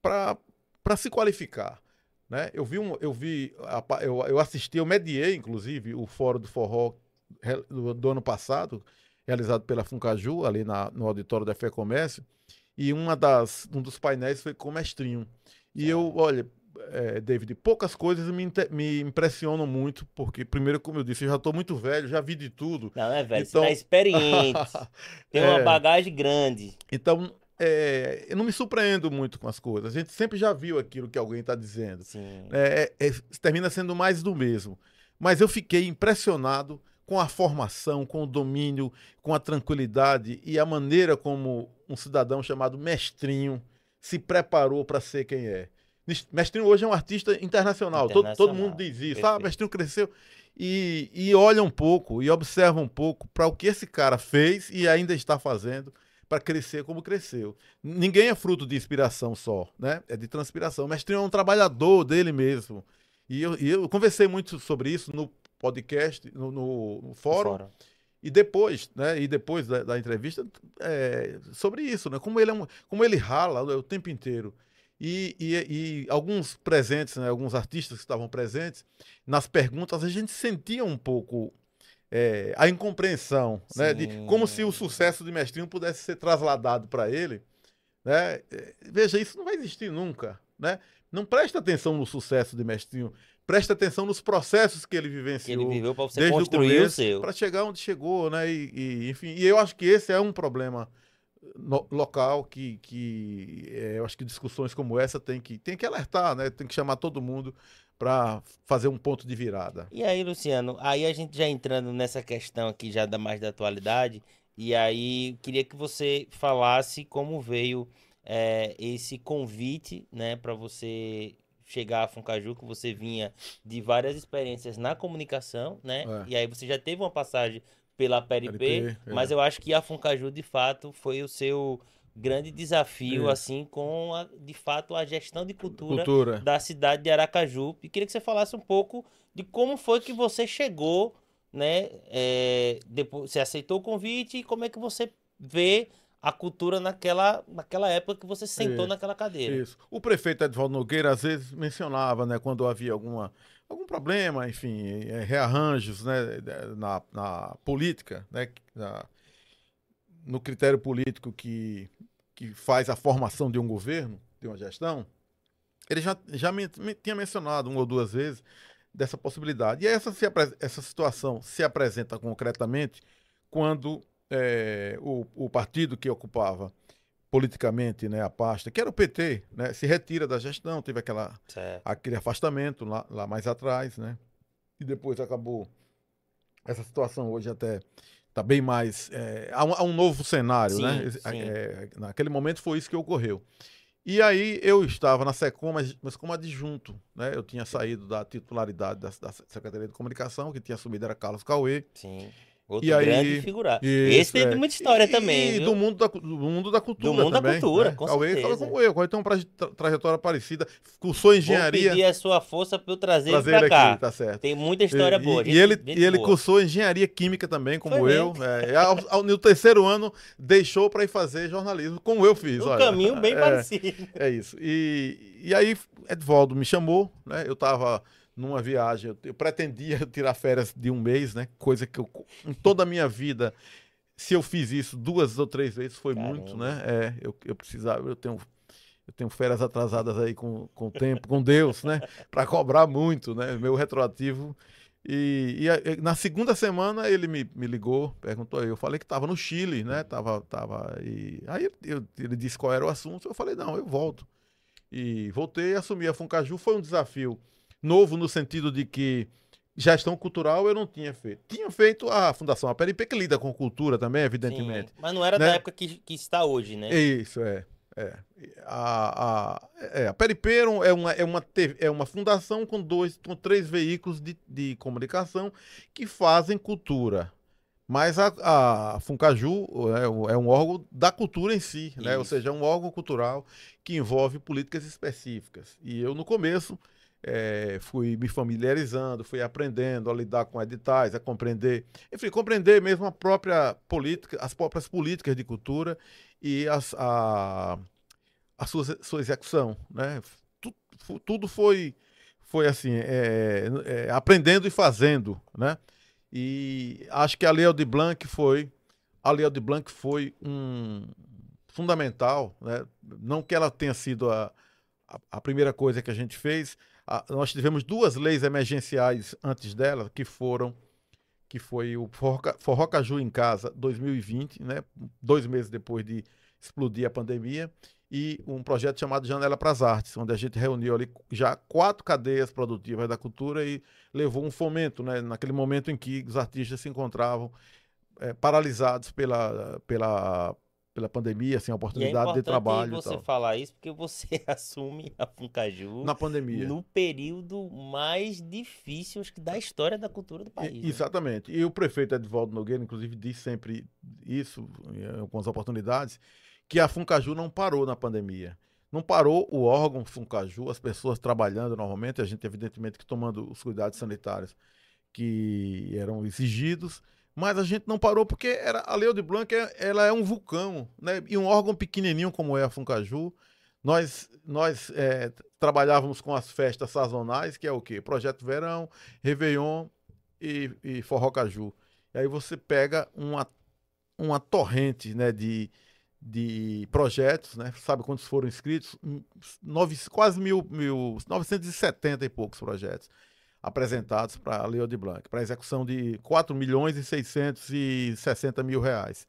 para se qualificar. Né? Eu vi, um, eu, vi eu, eu assisti, eu mediei, inclusive, o Fórum do Forró do, do ano passado, realizado pela Funcaju, ali na, no auditório da Fé Comércio, e uma das, um dos painéis foi com o mestrinho. E eu, olha, é, David, poucas coisas me, me impressionam muito, porque, primeiro, como eu disse, eu já estou muito velho, já vi de tudo. Não, é velho, então... você tá experiente, tem é... uma bagagem grande. Então, é, eu não me surpreendo muito com as coisas. A gente sempre já viu aquilo que alguém está dizendo. É, é, termina sendo mais do mesmo. Mas eu fiquei impressionado com a formação, com o domínio, com a tranquilidade e a maneira como um cidadão chamado Mestrinho se preparou para ser quem é. Mestrinho hoje é um artista internacional, internacional. Todo, todo mundo diz isso. Ah, Mestrinho cresceu. E, e olha um pouco e observa um pouco para o que esse cara fez e ainda está fazendo para crescer como cresceu. Ninguém é fruto de inspiração só, né? É de transpiração. Mestrinho é um trabalhador dele mesmo. E eu, e eu conversei muito sobre isso no podcast, no, no, no fórum. Fora. E depois, né? E depois da, da entrevista, é, sobre isso, né? Como ele, é um, como ele rala o tempo inteiro. E, e, e, alguns presentes, né, alguns artistas que estavam presentes, nas perguntas a gente sentia um pouco é, a incompreensão, né, de como se o sucesso de Mestrinho pudesse ser trasladado para ele. Né? É, veja, isso não vai existir nunca. Né? Não presta atenção no sucesso de Mestrinho preste atenção nos processos que ele vivenciou. Que ele viveu para você construir o, o seu. Para chegar onde chegou, né? E, e, enfim, e eu acho que esse é um problema no, local que, que é, eu acho que discussões como essa tem que, tem que alertar, né? Tem que chamar todo mundo para fazer um ponto de virada. E aí, Luciano, aí a gente já entrando nessa questão aqui já da mais da atualidade, e aí queria que você falasse como veio é, esse convite, né, para você chegar a Funcajuco, você vinha de várias experiências na comunicação, né? É. E aí você já teve uma passagem pela PRP, é. mas eu acho que a Funcaju, de fato, foi o seu grande desafio, é. assim, com, a, de fato, a gestão de cultura, cultura, da cidade de Aracaju. E queria que você falasse um pouco de como foi que você chegou, né? É, depois, você aceitou o convite e como é que você vê a cultura naquela, naquela época que você sentou isso, naquela cadeira. Isso. O prefeito Edvaldo Nogueira às vezes mencionava, né, quando havia alguma, algum problema, enfim, é, rearranjos né, na, na política, né, na, no critério político que, que faz a formação de um governo, de uma gestão, ele já, já me, me tinha mencionado uma ou duas vezes dessa possibilidade. E essa, se, essa situação se apresenta concretamente quando é, o, o partido que ocupava politicamente né, a pasta, que era o PT, né, se retira da gestão, teve aquela, aquele afastamento lá, lá mais atrás, né? E depois acabou essa situação hoje até está bem mais. É, há, um, há, um, novo cenário, sim, né? Sim. É, naquele momento foi isso que ocorreu. E aí eu estava na SECOM, mas, mas como adjunto, né? Eu tinha saído da titularidade da, da Secretaria de Comunicação, que tinha assumido era Carlos Cauê. Sim. Outro e grande aí, figura. Isso, Esse teve é. muita história e, também. E do mundo, da, do mundo da cultura. Do mundo também, da cultura, né? com Cauê certeza. fala como eu. Cauê tem uma trajetória parecida. Cursou engenharia. Vou pedir a sua força para eu trazer, trazer ele pra cá. tá certo. Tem muita história e, boa. E, ele, e ele cursou engenharia química também, como Foi eu. É, ao, ao, no terceiro ano, deixou para ir fazer jornalismo, como eu fiz. Um olha. caminho bem é, parecido. É isso. E, e aí, Edvaldo me chamou, né? Eu estava numa viagem. Eu, eu, pretendia tirar férias de um mês, né? Coisa que eu, em toda a minha vida, se eu fiz isso duas ou três vezes, foi Caramba. muito, né? É, eu, eu precisava, eu tenho. Eu tenho férias atrasadas aí com, com o tempo, com Deus, né? Para cobrar muito, né? Meu retroativo. E, e, na segunda semana ele me, me ligou, perguntou, eu falei que estava no Chile, né? Tava, tava, e aí eu, ele disse qual era o assunto, eu falei, não, eu volto. e voltei a assumir a Funcaju. Foi um desafio novo no sentido de que gestão cultural eu não tinha feito. Tinha feito a Fundação Aperipe, que lida com cultura também, evidentemente. Sim, mas não era né? da época que, que está hoje, né? Isso, é. É. A, a, é, a Peripeiro é uma, é, uma, é uma fundação com dois, com três veículos de, de comunicação que fazem cultura. Mas a, a Funcaju é, é, um órgão da cultura em si, né? ou seja, é um órgão cultural que envolve políticas específicas. E eu, no começo, é, fui me familiarizando, fui aprendendo a lidar com editais, a compreender, enfim, compreender mesmo a própria política, as próprias políticas de cultura e as, a, a sua, sua execução, né? Tudo, tudo foi, foi assim, é, é, aprendendo e fazendo, né? E acho que a Lei de Blanc foi, a Lei de Blanc foi um fundamental, né? Não que ela tenha sido a, a, a primeira coisa que a gente fez, a, nós tivemos duas leis emergenciais antes dela, que foram que foi o Forró Caju em Casa 2020, né? dois meses depois de explodir a pandemia, e um projeto chamado Janela para as Artes, onde a gente reuniu ali já quatro cadeias produtivas da cultura e levou um fomento, né? naquele momento em que os artistas se encontravam é, paralisados pela, pela pela pandemia, sem assim, oportunidade é de trabalho. você falar isso porque você assume a Funcaju na pandemia, no período mais difícil que da história da cultura do país. E, né? Exatamente. E o prefeito Edvaldo Nogueira, inclusive, diz sempre isso em algumas oportunidades, que a Funcaju não parou na pandemia. Não parou o órgão Funcaju, as pessoas trabalhando normalmente, a gente evidentemente que tomando os cuidados sanitários que eram exigidos mas a gente não parou porque era, a Leo de Blanc é, ela é um vulcão, né? E um órgão pequenininho como é a Funcaju, nós, nós é, trabalhávamos com as festas sazonais, que é o quê? Projeto Verão, Réveillon e, e Forró Caju. E aí você pega uma, uma torrente né, de, de projetos, né? Sabe quantos foram inscritos? Nove, quase mil, mil, 970 e poucos projetos apresentados para a Leo de Blanc, para execução de 4 milhões e 660 mil reais.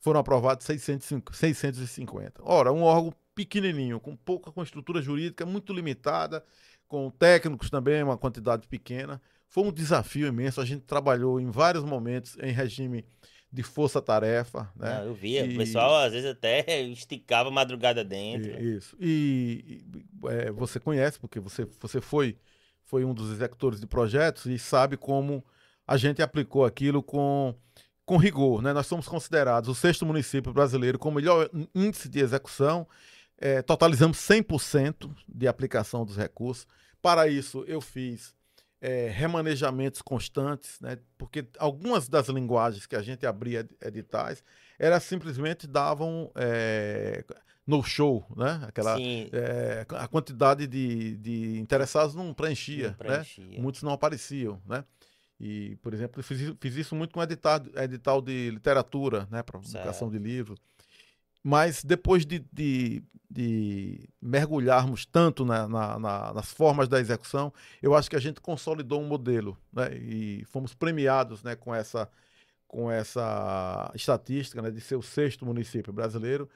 Foram aprovados 650. Ora, um órgão pequenininho, com pouca com estrutura jurídica muito limitada, com técnicos também, uma quantidade pequena. Foi um desafio imenso. A gente trabalhou em vários momentos em regime de força-tarefa. Né? eu via, e... o pessoal às vezes até esticava a madrugada dentro. Isso. E, e é, você conhece, porque você, você foi foi um dos executores de projetos e sabe como a gente aplicou aquilo com, com rigor. Né? Nós somos considerados o sexto município brasileiro com o melhor índice de execução, é, totalizamos 100% de aplicação dos recursos. Para isso, eu fiz é, remanejamentos constantes, né? porque algumas das linguagens que a gente abria editais, elas simplesmente davam é, no show, né? Aquela, é, a quantidade de, de interessados não preenchia, não preenchia, né? Muitos não apareciam, né? E, por exemplo, fiz, fiz isso muito com edital, edital de literatura, né? Para publicação de livros. Mas depois de, de, de mergulharmos tanto na, na, na, nas formas da execução, eu acho que a gente consolidou um modelo, né? E fomos premiados, né? Com essa com essa estatística né, de ser o sexto município brasileiro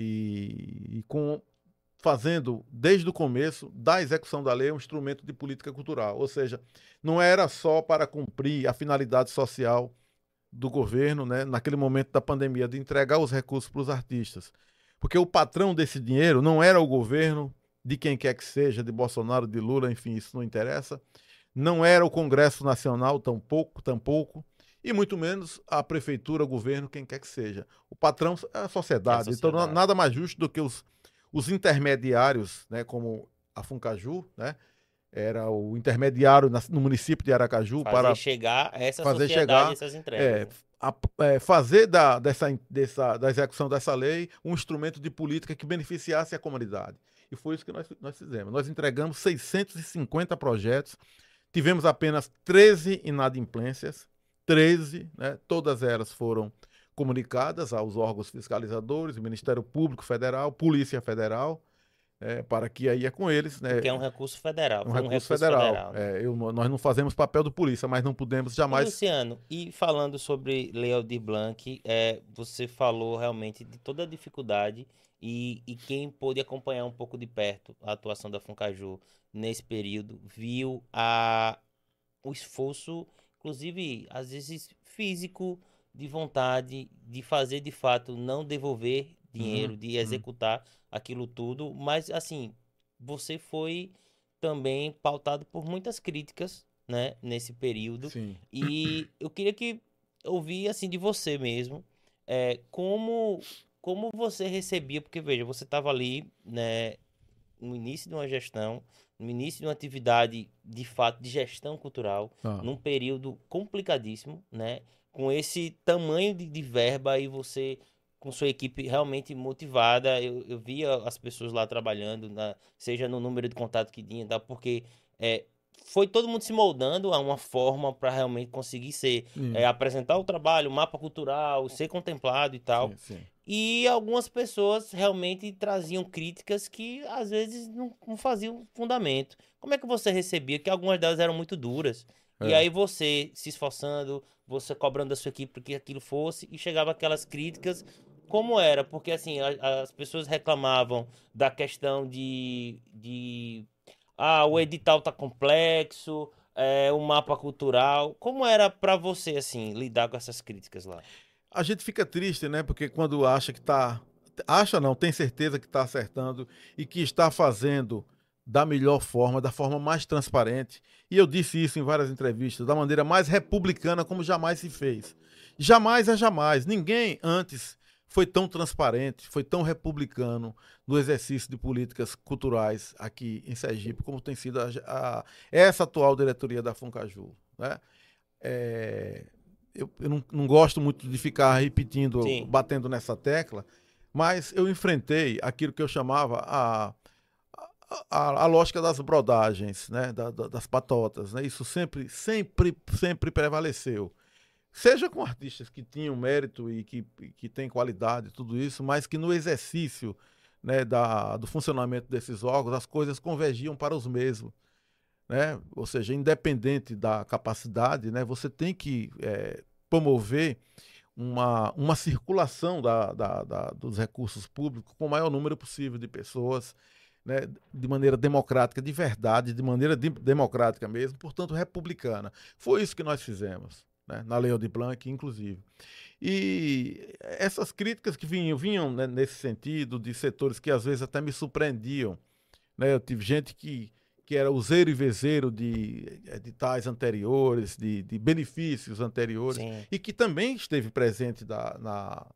e, e com fazendo desde o começo da execução da lei um instrumento de política cultural, ou seja, não era só para cumprir a finalidade social do governo, né, naquele momento da pandemia, de entregar os recursos para os artistas, porque o patrão desse dinheiro não era o governo, de quem quer que seja, de Bolsonaro, de Lula, enfim, isso não interessa, não era o Congresso Nacional, tampouco, tampouco, e muito menos a prefeitura, o governo, quem quer que seja. O patrão é a sociedade. É a sociedade. Então, nada mais justo do que os, os intermediários, né, como a Funcaju, né, era o intermediário no município de Aracaju fazer para chegar essa fazer chegar essas entregas. É, a, é, fazer da, dessa, dessa, da execução dessa lei um instrumento de política que beneficiasse a comunidade. E foi isso que nós, nós fizemos. Nós entregamos 650 projetos, tivemos apenas 13 inadimplências, 13, né, todas elas foram comunicadas aos órgãos fiscalizadores, Ministério Público Federal, Polícia Federal, é, para que aí é com eles. Né, Porque é um recurso federal. Um, recurso, um recurso, federal. federal né? é, eu, nós não fazemos papel do polícia, mas não podemos jamais. E, Luciano, e falando sobre Lei Aldir Blanc, é, você falou realmente de toda a dificuldade E, e quem pôde acompanhar um pouco de perto a atuação da Funcaju nesse período, viu a, o esforço, inclusive, às vezes físico, de vontade de fazer de fato, não devolver dinheiro, uhum, de uhum. executar uhum. aquilo tudo, mas assim, você foi também pautado por muitas críticas, né, nesse período. Sim. E eu queria que ouvir assim de você mesmo, é, como como você recebia, porque veja, você estava ali, né, no início de uma gestão, no início de uma atividade de fato de gestão cultural, ah. num período complicadíssimo, né? Com esse tamanho de, de verba e você com sua equipe realmente motivada. Eu, eu via as pessoas lá trabalhando, na, seja no número de contato que tinha, tá? porque é, foi todo mundo se moldando a uma forma para realmente conseguir ser, é, apresentar o trabalho, o mapa cultural, ser contemplado e tal. Sim, sim. E algumas pessoas realmente traziam críticas que às vezes não, não, faziam fundamento. Como é que você recebia? Que algumas delas eram muito duras. É. E aí você se esforçando, você cobrando da sua equipe para que aquilo fosse, e chegava aquelas críticas. Como era? Porque assim, a, as pessoas reclamavam da questão de, de ah, o edital tá complexo, é, o mapa cultural. Como era para você assim lidar com essas críticas lá? a gente fica triste, né? Porque quando acha que está. Acha não, tem certeza que está acertando e que está fazendo da melhor forma, da forma mais transparente. E eu disse isso em várias entrevistas, da maneira mais republicana como jamais se fez. Jamais é jamais. Ninguém antes foi tão transparente, foi tão republicano no exercício de políticas culturais aqui em Sergipe, como tem sido a, a, essa atual diretoria da Funcaju. Né? É, eu, eu não, não, gosto muito de ficar repetindo, Sim. batendo nessa tecla, mas eu enfrentei aquilo que eu chamava a, a, a lógica das brodagens, né? Da, da, das patotas. Né? Isso sempre, sempre, sempre prevaleceu. Seja com artistas que tinham mérito e que, que têm qualidade, tudo isso, mas que no exercício né, da, do funcionamento desses órgãos as coisas convergiam para os mesmos né? ou seja, independente da capacidade, né? você tem que é, promover uma, uma circulação da, da, da, dos recursos públicos com o maior número possível de pessoas, né? de maneira democrática, de verdade, de maneira de, democrática mesmo, portanto, republicana. Foi isso que nós fizemos. Né? na Lei de Blanc, inclusive. E essas críticas que vinham, vinham né, nesse sentido de setores que às vezes até me surpreendiam. Né? Eu tive gente que que era useiro e vezeiro de editais anteriores, de, de benefícios anteriores, Sim. e que também esteve presente da, na,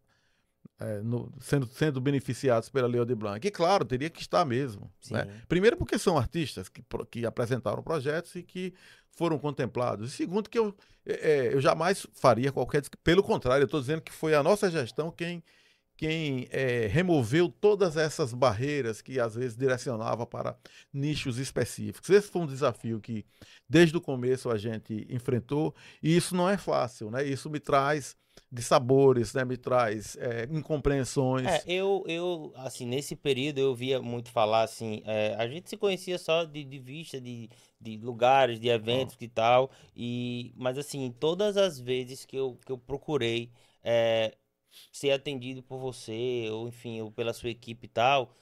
é, no, sendo, sendo beneficiados pela Lei de Blanc. E claro, teria que estar mesmo. Né? Primeiro porque são artistas que, que apresentaram projetos e que foram contemplados. E segundo que eu, é, é eu jamais faria qualquer... Pelo contrário, eu estou dizendo que foi a nossa gestão quem quem é, removeu todas essas barreiras que às vezes direcionava para nichos específicos. Esse foi um desafio que desde o começo a gente enfrentou e isso não é fácil, né? Isso me traz de sabores, né? Me traz é, incompreensões. É, eu, eu, assim, nesse período eu via muito falar assim, é, a gente se conhecia só de, de vista de, de lugares, de eventos e tal, e, mas assim, todas as vezes que eu, que eu procurei é, ser atendido por você, ou enfim, ou pela sua equipe e tal,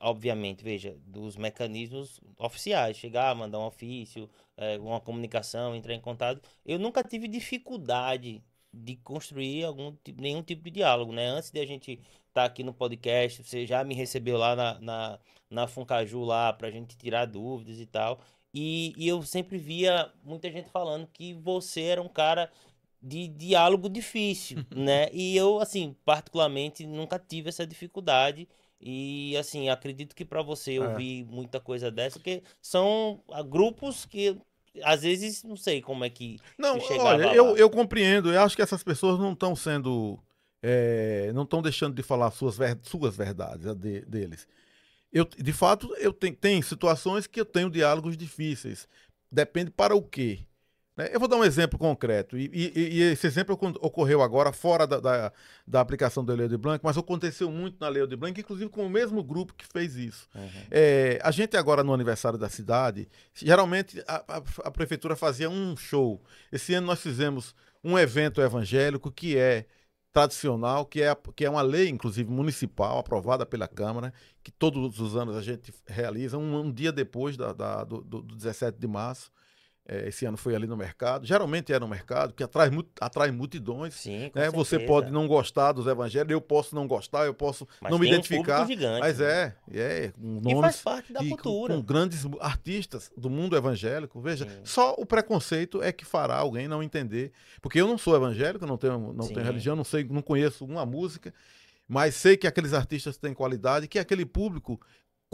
obviamente, veja, dos mecanismos oficiais, chegar, mandar um ofício, é, uma comunicação, entrar em contato. Eu nunca tive dificuldade de construir algum nenhum tipo de diálogo, né? Antes de a gente estar tá aqui no podcast, você já me recebeu lá na, na, na Funcaju lá pra gente tirar dúvidas e tal. E, e eu sempre via muita gente falando que você era um cara de diálogo difícil, né? E eu, assim, particularmente, nunca tive essa dificuldade. E, assim, acredito que para você eu é. vi muita coisa dessa, porque são ah, grupos que às vezes não sei como é que. Não, olha, eu, eu compreendo. Eu acho que essas pessoas não estão sendo. É, não estão deixando de falar suas, ver, suas verdades de, deles. Eu, de fato, eu tenho, tem situações que eu tenho diálogos difíceis. Depende para o quê? Né? Eu vou dar um exemplo concreto, e, e, e esse exemplo ocorreu agora fora da, da, da, aplicação da Lei de Blanc, mas aconteceu muito na Lei de Blanc, inclusive com o mesmo grupo que fez isso. Uhum. É, a gente agora no aniversário da cidade, geralmente a, a, a, prefeitura fazia um show. Esse ano nós fizemos um evento evangélico que é tradicional, que é, que é uma lei, inclusive, municipal, aprovada pela Câmara, que todos os anos a gente realiza, um, um dia depois da, da do, do 17 de março. É, esse ano foi ali no mercado. Geralmente é no mercado, que atrai, atrai multidões. Sim, né? Você pode não gostar dos evangelhos, eu posso não gostar, eu posso mas não me identificar. Um gigante, mas né? é, é. Um e faz parte da cultura. Com, com, grandes artistas do mundo evangélico. Veja, Sim. só o preconceito é que fará alguém não entender. Porque eu não sou evangélico, não tenho, não tenho religião, não sei, não conheço uma música mas sei que aqueles artistas têm qualidade, que aquele público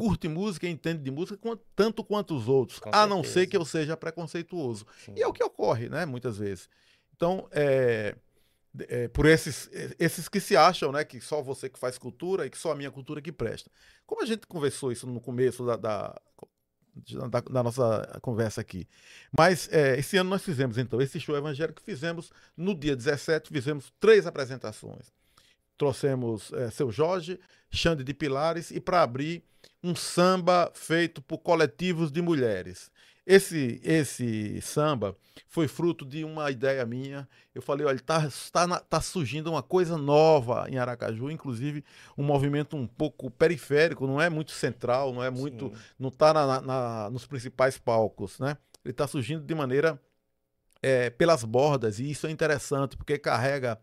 curte música e entende de música tanto quanto os outros, Com a não ser que eu seja preconceituoso. Sim. E é o que ocorre, né, muitas vezes. Então, é, é, por esses, esses que se acham, né, que só você que faz cultura e que só a minha cultura que presta. Como a gente conversou isso no começo da, da, da, da nossa conversa aqui. Mas é, esse ano nós fizemos, então, esse show evangélico fizemos no dia 17, fizemos três apresentações. Trouxemos é, Seu Jorge, Xande de Pilares e para abrir um samba feito por coletivos de mulheres. Esse, esse samba foi fruto de uma ideia minha. Eu falei, olha, está tá, tá surgindo uma coisa nova em Aracaju, inclusive um movimento um pouco periférico, não é muito central, não é muito. Sim. não está na, na, nos principais palcos, né? Ele está surgindo de maneira é, pelas bordas, e isso é interessante, porque carrega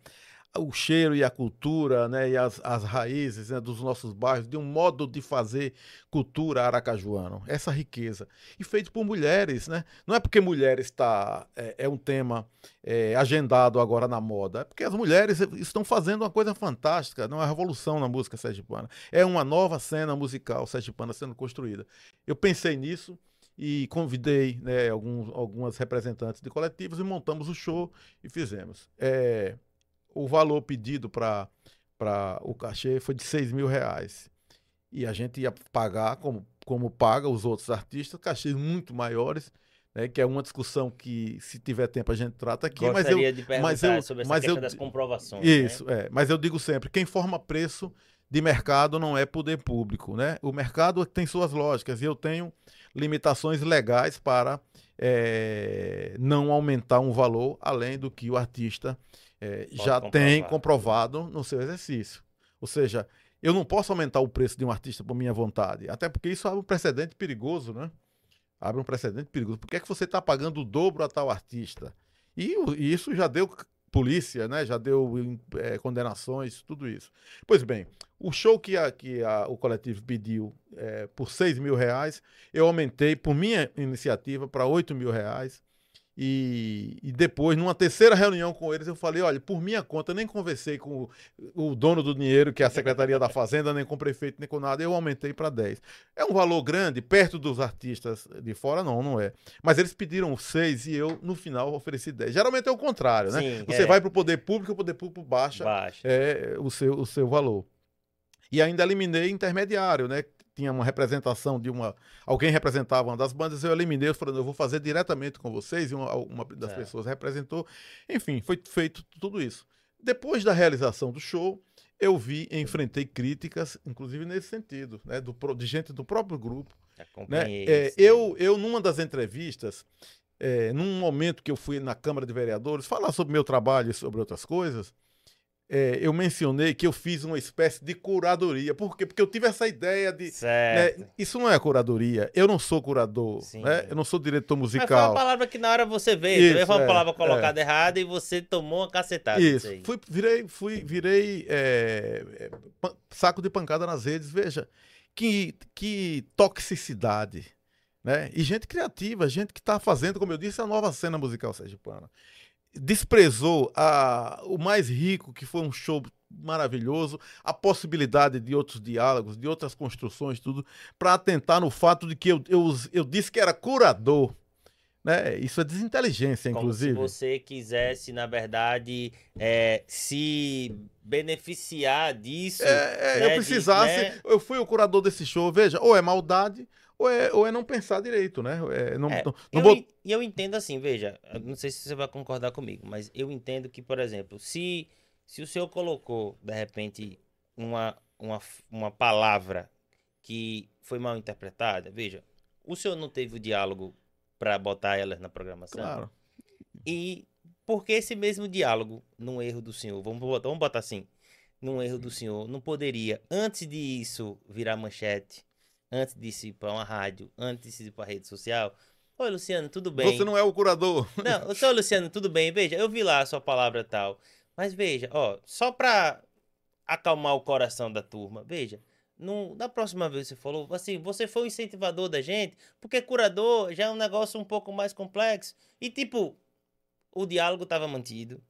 o cheiro e a cultura, né, e as, as raízes né, dos nossos bairros, de um modo de fazer cultura aracajuano, essa riqueza. E feito por mulheres, né? Não é porque mulheres está é, é, um tema é, agendado agora na moda, é porque as mulheres estão fazendo uma coisa fantástica, não é uma revolução na música sergipana, é uma nova cena musical sergipana sendo construída. Eu pensei nisso e convidei né, alguns, algumas representantes de coletivos e montamos o show e fizemos. É, o valor pedido para o cachê foi de 6 mil reais. E a gente ia pagar, como, como paga os outros artistas, cachês muito maiores, né, que é uma discussão que, se tiver tempo, a gente trata aqui. Gostaria mas eu, de mas eu, sobre essa mas questão eu, das comprovações. Né? Isso, né? é. Mas eu digo sempre, quem forma preço de mercado não é poder público, né? O mercado tem suas lógicas e eu tenho limitações legais para é, não aumentar um valor além do que o artista é, já comprovar. tem comprovado no seu exercício. Ou seja, eu não posso aumentar o preço de um artista por minha vontade, até porque isso abre um precedente perigoso, né? Abre um precedente perigoso. Por que, é que você está pagando o dobro a tal artista? E, e, isso já deu polícia, né? Já deu é, condenações, tudo isso. Pois bem, o show que, a, que a, o coletivo pediu é, por 6 mil reais, eu aumentei por minha iniciativa para 8 mil reais. E, e, depois, numa terceira reunião com eles, eu falei: olha, por minha conta, nem conversei com o, o, dono do dinheiro, que é a Secretaria da Fazenda, nem com o prefeito, nem com nada, eu aumentei para 10. É um valor grande, perto dos artistas de fora, não, não é. Mas eles pediram 6 e eu, no final, ofereci 10. Geralmente é o contrário, né? Sim, Você é. vai para o poder público, o poder público baixa, baixa. É, o, seu, o seu valor. E ainda eliminei intermediário, né? Tinha uma representação de uma. Alguém representava uma das bandas, eu eliminei, falando, eu vou fazer diretamente com vocês, e uma, uma das é. pessoas representou. Enfim, foi feito tudo isso. Depois da realização do show, eu vi, enfrentei críticas, inclusive nesse sentido, né? Do, de gente do próprio grupo. Né? É, eu, eu, numa das entrevistas, é, num momento que eu fui na Câmara de Vereadores falar sobre meu trabalho e sobre outras coisas, é, eu mencionei que eu fiz uma espécie de curadoria. Por quê? Porque eu tive essa ideia de. Né, isso não é curadoria. Eu não sou curador. Né? Eu não sou diretor musical. Mas foi uma palavra que na hora você veio. Isso, foi uma é, palavra colocada é. errada e você tomou uma cacetada. Isso. Fui, virei fui, virei é, é saco de pancada nas redes. Veja, que, que toxicidade. Né? E gente criativa, gente que está fazendo, como eu disse, a nova cena musical sergipana desprezou a, o mais rico, que foi um show maravilhoso, a possibilidade de outros diálogos, de outras construções, tudo, para atentar no fato de que eu, eu, eu disse que era curador. Né? Isso é desinteligência, Como inclusive. se você quisesse, na verdade, é, se beneficiar disso. É, é, né? eu precisasse. De, né? Eu fui o curador desse show. Veja, ou é maldade, ou é, ou é não pensar direito, né? É, não, é, não, não eu, bot... eu entendo assim, veja, não sei se você vai concordar comigo, mas eu entendo que, por exemplo, se, se o senhor colocou, de repente, uma, uma, uma palavra que foi mal interpretada, veja, o senhor não teve o diálogo para botar elas na programação? Claro. E porque esse mesmo diálogo, num erro do senhor, vamos botar, vamos botar assim, num erro do senhor, não poderia, antes disso, virar manchete, antes disso ir para uma rádio, antes disso ir para rede social. Oi, Luciano, tudo bem? Você não é o curador. Não, sou Luciano, tudo bem? Veja, eu vi lá a sua palavra tal. Mas veja, ó, só para acalmar o coração da turma, veja, no, da próxima vez você falou, assim, você foi o incentivador da gente, porque curador já é um negócio um pouco mais complexo. E, tipo, o diálogo estava mantido,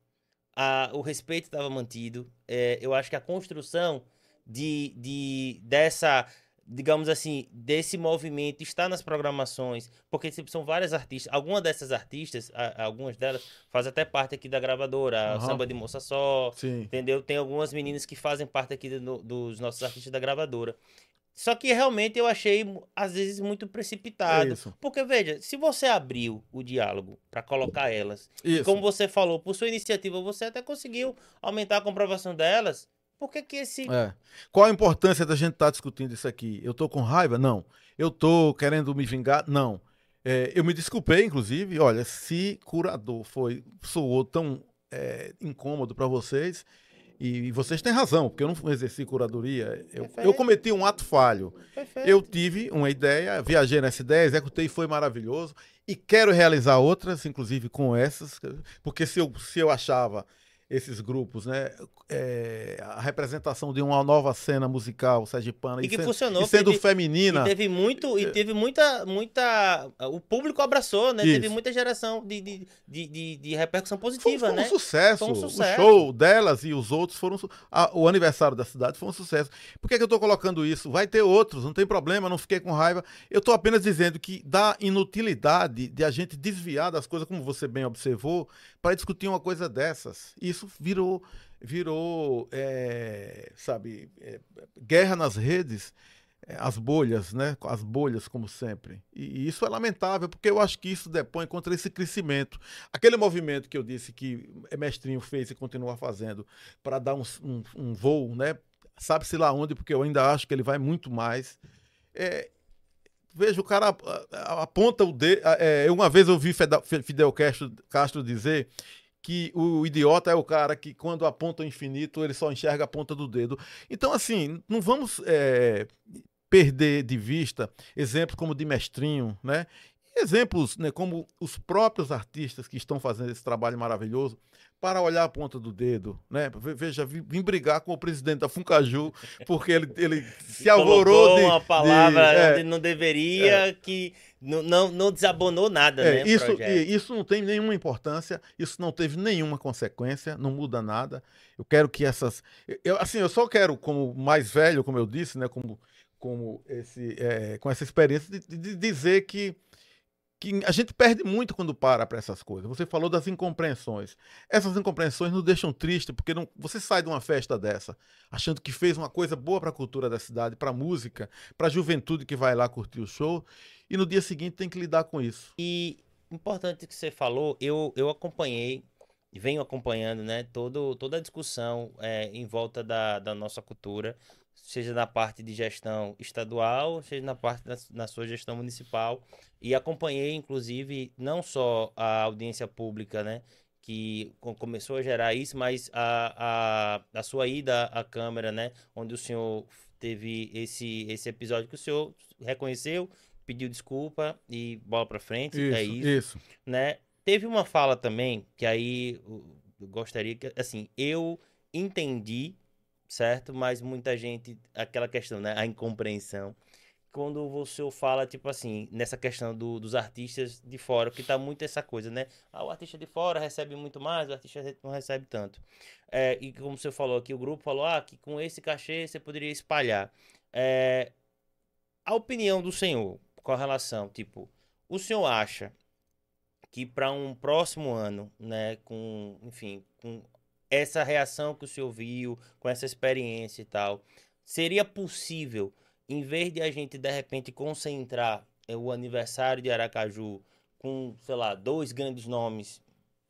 a, o respeito estava mantido. É, eu acho que a construção de, de dessa digamos assim, desse movimento está nas programações, porque são várias artistas, algumas dessas artistas, algumas delas fazem até parte aqui da gravadora, uhum. Samba de Moça Só, Sim. entendeu? Tem algumas meninas que fazem parte aqui do, dos nossos artistas da gravadora. Só que realmente eu achei, às vezes, muito precipitado. É porque, veja, se você abriu o diálogo para colocar elas, como você falou, por sua iniciativa, você até conseguiu aumentar a comprovação delas, por que, que esse. É. Qual a importância da gente estar tá discutindo isso aqui? Eu tô com raiva? Não. Eu tô querendo me vingar? Não. É, eu me desculpei, inclusive. Olha, se curador foi soou tão é, incômodo para vocês, e, vocês têm razão, porque eu não exerci curadoria. Eu, eu cometi um ato falho. Perfeito. Eu tive uma ideia, viajei nessa ideia, executei, foi maravilhoso. E quero realizar outras, inclusive com essas, porque se eu, se eu achava esses grupos, né? É, a representação de uma nova cena musical sergipana e, que sendo, funcionou, e sendo teve, feminina. E teve muito, e é. teve muita, muita. O público abraçou, né? Isso. Teve muita geração de, de, de, de, repercussão positiva, foi, foi né? Um sucesso. Foi um sucesso. O show delas e os outros foram. A, o aniversário da cidade foi um sucesso. Por que, que eu estou colocando isso? Vai ter outros, não tem problema, não fiquei com raiva. Eu estou apenas dizendo que dá inutilidade de a gente desviar das coisas, como você bem observou, para discutir uma coisa dessas. Isso virou, virou é, sabe, é, guerra nas redes, é, as bolhas, né? As bolhas, como sempre. E, isso é lamentável, porque eu acho que isso depõe contra esse crescimento. Aquele movimento que eu disse que Mestrinho fez e continua fazendo para dar um, um, um voo, né? Sabe-se lá onde, porque eu ainda acho que ele vai muito mais. É, veja, o cara aponta o dedo. É, uma vez eu ouvi Fidel Castro dizer que o idiota é o cara que, quando aponta o infinito, ele só enxerga a ponta do dedo. Então, assim, não vamos é, perder de vista exemplos como de Mestrinho, né? exemplos né, como os próprios artistas que estão fazendo esse trabalho maravilhoso para olhar a ponta do dedo, né? Veja, vim brigar com o presidente da Funcaju porque ele, ele se alvorou de uma palavra de, é, onde não deveria, é, que não, não, não desabonou nada, é, né? Isso, isso não tem nenhuma importância, isso não teve nenhuma consequência, não muda nada. Eu quero que essas, eu, assim, eu só quero como mais velho, como eu disse, né? Como como esse, é, com essa experiência de, de dizer que que a gente perde muito quando para para essas coisas. Você falou das incompreensões. Essas incompreensões nos deixam tristes, porque não, você sai de uma festa dessa achando que fez uma coisa boa para a cultura da cidade, para a música, para a juventude que vai lá curtir o show, e no dia seguinte tem que lidar com isso. E importante que você falou, eu, eu acompanhei venho acompanhando né, todo, toda a discussão é, em volta da, da nossa cultura, seja na parte de gestão estadual, seja na parte da, na sua gestão municipal. E acompanhei, inclusive, não só a audiência pública, né? Que começou a gerar isso, mas a, a, a sua ida à Câmara, né? Onde o senhor teve esse, esse episódio que o senhor reconheceu, pediu desculpa e bola para frente. É isso, é isso. isso. Né? Teve uma fala também, que aí eu gostaria que, assim, eu entendi certo? Mas muita gente, aquela questão, né? A incompreensão. Quando você fala, tipo assim, nessa questão do, dos artistas de fora, que tá muito essa coisa, né? Ah, o artista de fora recebe muito mais, o artista não recebe tanto. É, e como você falou aqui, o grupo falou, ah, que com esse cachê você poderia espalhar. É, a opinião do senhor com relação, tipo, o senhor acha que para um próximo ano, né, com, enfim, com essa reação que o senhor viu, com essa experiência e tal, seria possível, em vez de a gente de repente concentrar é, o aniversário de Aracaju com, sei lá, dois grandes nomes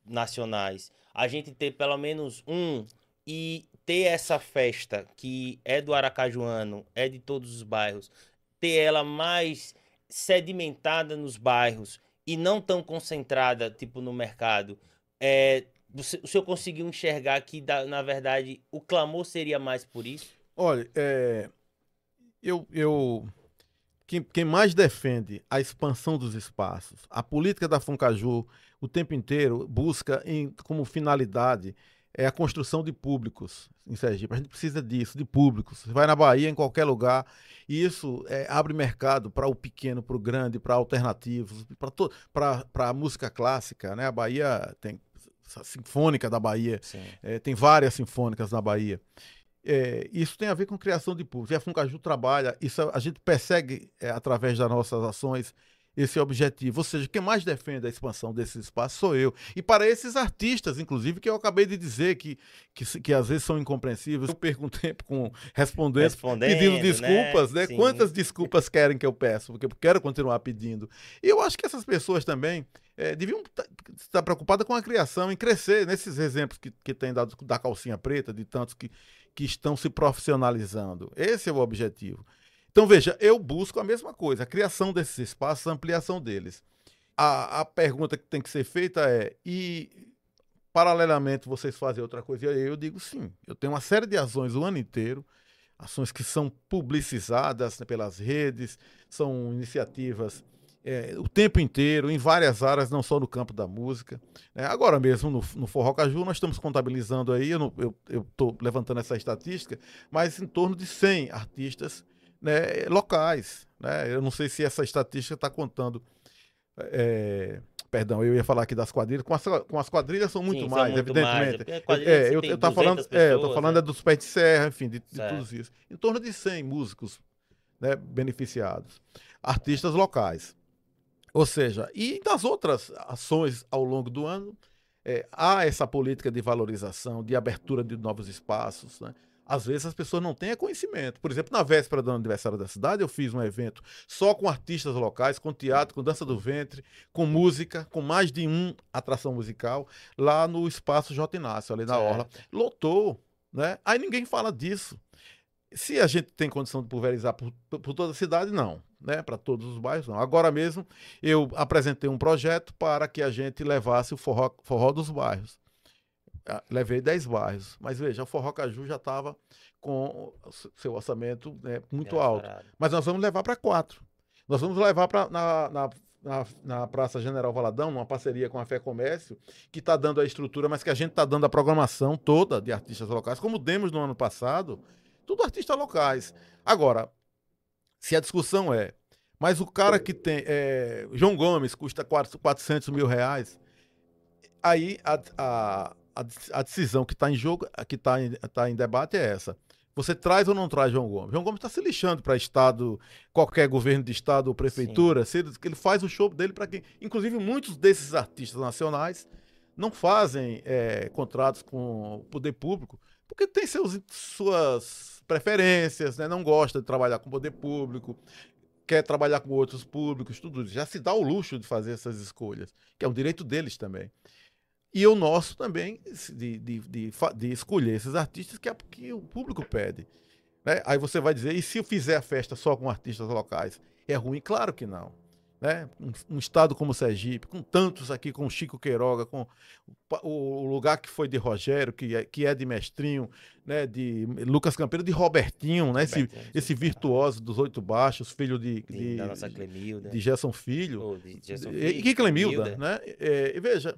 nacionais, a gente ter pelo menos um e ter essa festa que é do Aracajuano, é de todos os bairros, ter ela mais sedimentada nos bairros e não tão concentrada, tipo, no mercado, é, o senhor conseguiu enxergar que, na verdade, o clamor seria mais por isso? Olha, é, eu, eu quem, quem, mais defende a expansão dos espaços, a política da Funcaju, o tempo inteiro busca em, como finalidade é a construção de públicos em Sergipe. A gente precisa disso, de públicos. Você vai na Bahia, em qualquer lugar, e isso é, abre mercado para o pequeno, para o grande, para alternativos, para a música clássica. Né? A Bahia tem Sinfônica da Bahia, é, tem várias sinfônicas na Bahia. É, isso tem a ver com criação de público. E a Funcaju trabalha, isso a gente persegue é, através das nossas ações esse objetivo. Ou seja, quem mais defende a expansão desse espaço sou eu. E para esses artistas, inclusive, que eu acabei de dizer que, que, que às vezes são incompreensíveis, eu perco um tempo com respondendo, respondendo pedindo né? desculpas, né? né? Quantas desculpas querem que eu peça? Porque eu quero continuar pedindo. E eu acho que essas pessoas também é, deviam estar preocupadas com a criação, em crescer, nesses exemplos que, que tem dado da calcinha preta, de tantos que, que estão se profissionalizando. Esse é o objetivo. Então, veja, eu busco a mesma coisa, a criação desses espaços, a ampliação deles. A, a pergunta que tem que ser feita é: e paralelamente vocês fazem outra coisa? E aí eu digo sim. Eu tenho uma série de ações o ano inteiro, ações que são publicizadas pelas redes, são iniciativas é, o tempo inteiro, em várias áreas, não só no campo da música. É, agora mesmo, no, no Forró Caju, nós estamos contabilizando aí, eu estou levantando essa estatística, mas em torno de 100 artistas né, locais. Né? Eu não sei se essa estatística está contando. É, perdão, eu ia falar aqui das quadrilhas. Com as, com as quadrilhas são muito Sim, mais, são muito evidentemente. Mais. É, eu, eu, falando, pessoas, é, eu tô falando né? é dos pés de serra, enfim, de, de tudo isso. Em torno de 100 músicos né, beneficiados. Artistas locais. Ou seja, e das outras ações ao longo do ano, é, há essa política de valorização, de abertura de novos espaços, né? Às vezes as pessoas não têm conhecimento. Por exemplo, na véspera do aniversário da cidade, eu fiz um evento só com artistas locais, com teatro, com dança do ventre, com música, com mais de um atração musical, lá no Espaço J. Inácio, ali na certo. Orla. Lotou, né? Aí ninguém fala disso. Se a gente tem condição de pulverizar por, por toda a cidade, não. Né, para todos os bairros, não. Agora mesmo eu apresentei um projeto para que a gente levasse o forró, forró dos bairros. Ah, levei 10 bairros. Mas veja, o Forró Caju já estava com seu orçamento né, muito alto. Mas nós vamos levar para quatro. Nós vamos levar para na, na, na, na, Praça General Valadão, uma parceria com a Fé Comércio, que está dando a estrutura, mas que a gente está dando a programação toda de artistas locais, como demos no ano passado, tudo artistas locais. Agora, se a discussão é, mas o cara que tem. É, João Gomes custa 400 mil reais, aí a, a a, a decisão que está em jogo, que está em, tá em debate é essa. Você traz ou não traz João Gomes? João Gomes está se lixando para Estado, qualquer governo de Estado ou prefeitura. Se ele, ele, faz o show dele para quem. Inclusive, muitos desses artistas nacionais não fazem é, contratos com o poder público porque tem seus, suas preferências, né? não gosta de trabalhar com o poder público, quer trabalhar com outros públicos, tudo isso. Já se dá o luxo de fazer essas escolhas, que é um direito deles também. E o nosso também, de, de, de, de escolher esses artistas que, é, que o público pede. Né? Aí você vai dizer, e se eu fizer a festa só com artistas locais? É ruim? Claro que não. Né? Um, um, estado como Sergipe, com tantos aqui, com Chico Queiroga, com o, o, lugar que foi de Rogério, que é, que é de Mestrinho, né? de Lucas Campeiro, de Robertinho, né? esse, esse virtuoso dos oito baixos, filho de, de, da nossa Clemilda. de Gerson Filho. De Gerson Filho. E que Clemilda, Clemilda. né? É, e veja,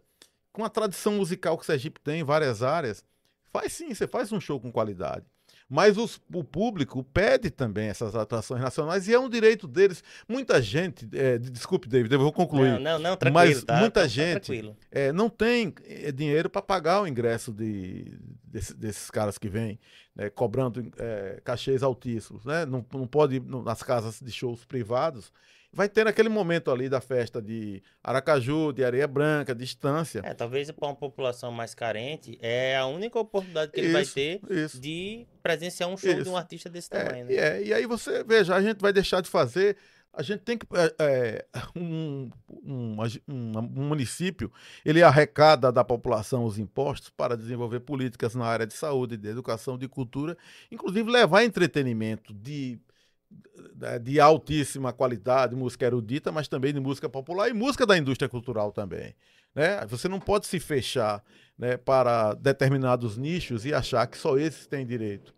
com a tradição musical que o Sergipe tem em várias áreas, faz sim, você faz um show com qualidade. Mas os, o público pede também essas atrações nacionais e é um direito deles. Muita gente, é, desculpe, David, eu vou concluir. Não, não, não tranquilo, Mas tá, muita tá, gente é, não tem é, dinheiro para pagar o ingresso de, desse, desses caras que vêm, né, cobrando é, cachês altíssimos. Né? Não, não pode ir nas casas de shows privados vai ter naquele momento ali da festa de Aracaju, de Areia Branca, distância. É, talvez para uma população mais carente, é a única oportunidade que ele vai ter isso. de presenciar um show isso. de um artista desse é, tamanho. Né? É, e aí você, veja, a gente vai deixar de fazer. A gente tem que. É, é um, um, um, município ele arrecada da população os impostos para desenvolver políticas na área de saúde, de educação, de cultura, inclusive levar entretenimento de de altíssima qualidade, música erudita, mas também de música popular e música da indústria cultural também. Né? Você não pode se fechar né, para determinados nichos e achar que só esses têm direito.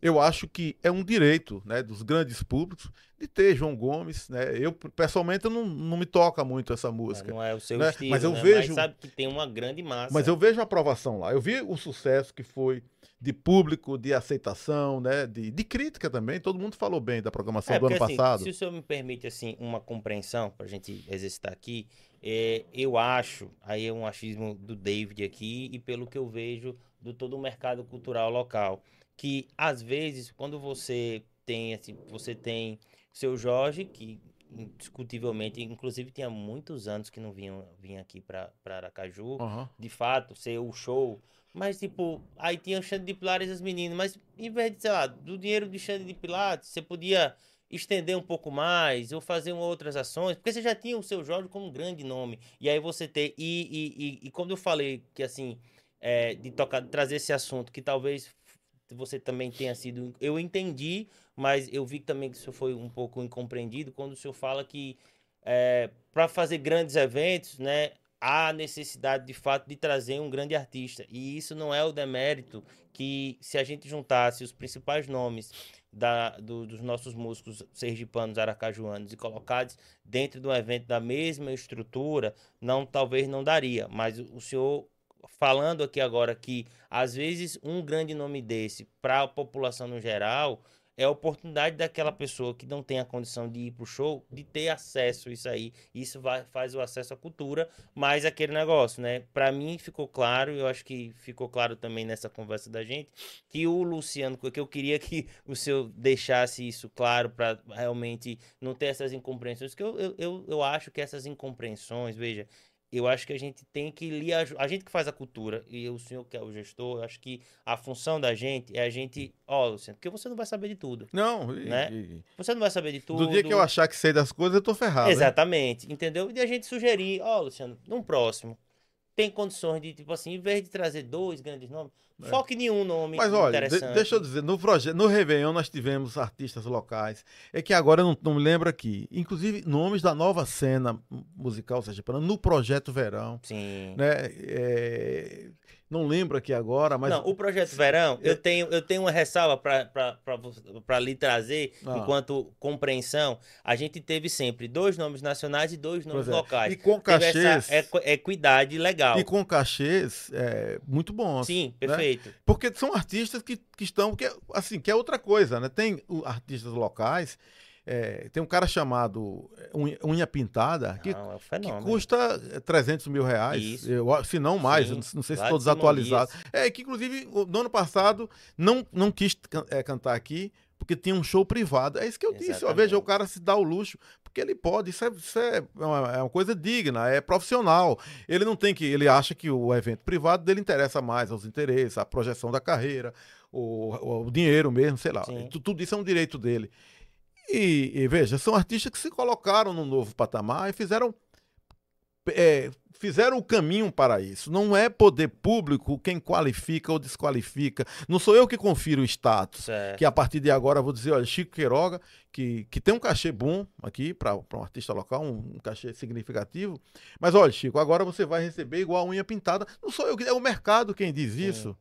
Eu acho que é um direito né, dos grandes públicos de ter João Gomes. Né? Eu, pessoalmente, não, não me toca muito essa música. Não é o seu né? estilo, Mas eu né? vejo- Mas sabe que tem uma grande massa. Mas eu vejo a aprovação lá. Eu vi o sucesso que foi de público, de aceitação, né? de, de crítica também. Todo mundo falou bem da programação É, do porque, ano assim, passado. Se o senhor me permite, assim, uma compreensão para a gente exercitar aqui, é, eu acho, aí é um achismo do David aqui, e pelo que eu vejo do todo o mercado cultural local, que às vezes, quando você tem, assim, você tem seu Jorge, que indiscutivelmente, inclusive tinha muitos anos que não vinha, vinha aqui para Aracaju, Aham. de fato, ser o show. Mas, tipo, aí tinha o Xande de Pilares e as meninas. Mas, em vez de, sei lá, do dinheiro de Xande de Pilares, você podia estender um pouco mais ou fazer outras ações. Porque você já tinha o seu Jorge como um grande nome. E aí você ter. E, e, e, e quando eu falei que, assim, é, de tocar, trazer esse assunto, que talvez você também tenha sido. Eu entendi, mas eu vi também que isso foi um pouco incompreendido quando o senhor fala que para fazer grandes eventos, né, há necessidade de fato de trazer um grande artista. E isso não é o demérito que se a gente juntasse os principais nomes da, do- dos nossos músicos sergipanos, aracajuanos e colocados dentro de um evento da mesma estrutura, não talvez não daria. Mas o, senhor falando aqui agora que às vezes um grande nome desse para a população no geral é a oportunidade daquela pessoa que não tem a condição de ir pro show de ter acesso a isso aí. Isso vai, faz o acesso à cultura, mas aquele negócio, né? Para mim ficou claro, eu acho que ficou claro também nessa conversa da gente, que o Luciano, que eu queria que o senhor deixasse isso claro para realmente não ter essas incompreensões, que eu, eu, eu acho que essas incompreensões, veja, eu acho que a gente tem que lhe ajudar. A gente que faz a cultura, e o senhor que é o gestor, eu acho que a função da gente é a gente. Ó, Luciano, porque você não vai saber de tudo. Não, Né? e- Você não vai saber de tudo. do dia que eu achar que sei das coisas, eu tô ferrado. hein? Exatamente, entendeu? E a gente sugerir, ó, Luciano, num próximo, tem condições de, tipo assim, em vez de trazer dois grandes nomes, É. foque em um nome Mas olha, de- deixa eu dizer, no, proje- no Réveillon nós tivemos artistas locais. É que agora eu não, não me lembro aqui. Inclusive, nomes da nova cena musical sergipana no Projeto Verão. Sim. Né? É, não lembro aqui agora, mas. Não, o projeto Verão, eu tenho, eu tenho uma ressalva para lhe trazer, Ah. enquanto compreensão. A gente teve sempre dois nomes nacionais e dois nomes é. locais. E com cachês. essa equi- equidade legal. E com cachês é, muito bons. Sim, né? Perfeito. Porque são artistas que, que estão. Que, assim, que é outra coisa, né? Tem artistas locais. é, tem um cara chamado é, Unha, Pintada que, Não, é um que custa é, 300 mil reais. Eu, se não mais, Sim, não, sei se Simão desatualizado. É, que inclusive no ano passado não, não quis é, cantar aqui. Porque tinha um show privado. É isso que eu disse. Ó, Exatamente. veja, o cara se dá o luxo, porque ele pode. Isso é, isso é uma, é uma coisa digna, é profissional. Ele não tem que. Ele acha que o evento privado dele interessa mais aos interesses, a projeção da carreira, o, o dinheiro mesmo, sei lá. Sim. Tu- Tudo isso é um direito dele. E, e, veja, são artistas que se colocaram num novo patamar e fizeram. É, fizeram o caminho para isso. Não é poder público quem qualifica ou desqualifica. Não sou eu que confiro o status Certo. que a partir de agora eu vou dizer, olha, Chico Queiroga, que, que tem um cachê bom aqui para um artista local, um, um cachê significativo. Mas olha, Chico, agora você vai receber igual a unha pintada. Não sou eu, que- é o mercado quem diz Sim. isso.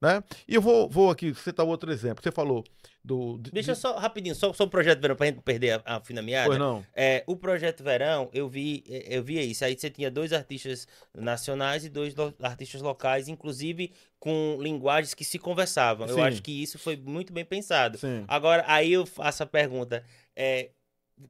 Né? E eu vou, vou aqui citar outro exemplo. Você falou do. de- Deixa de- só rapidinho, só, só o projeto Verão, pra gente não perder a, a fina meada. Pois não. É, o projeto Verão, eu vi, eh, eu via isso. Aí você tinha dois artistas nacionais e dois lo- artistas locais, inclusive com linguagens que se conversavam. Eu Sim. acho que isso foi muito bem pensado. Sim. Agora, aí eu faço a pergunta. É,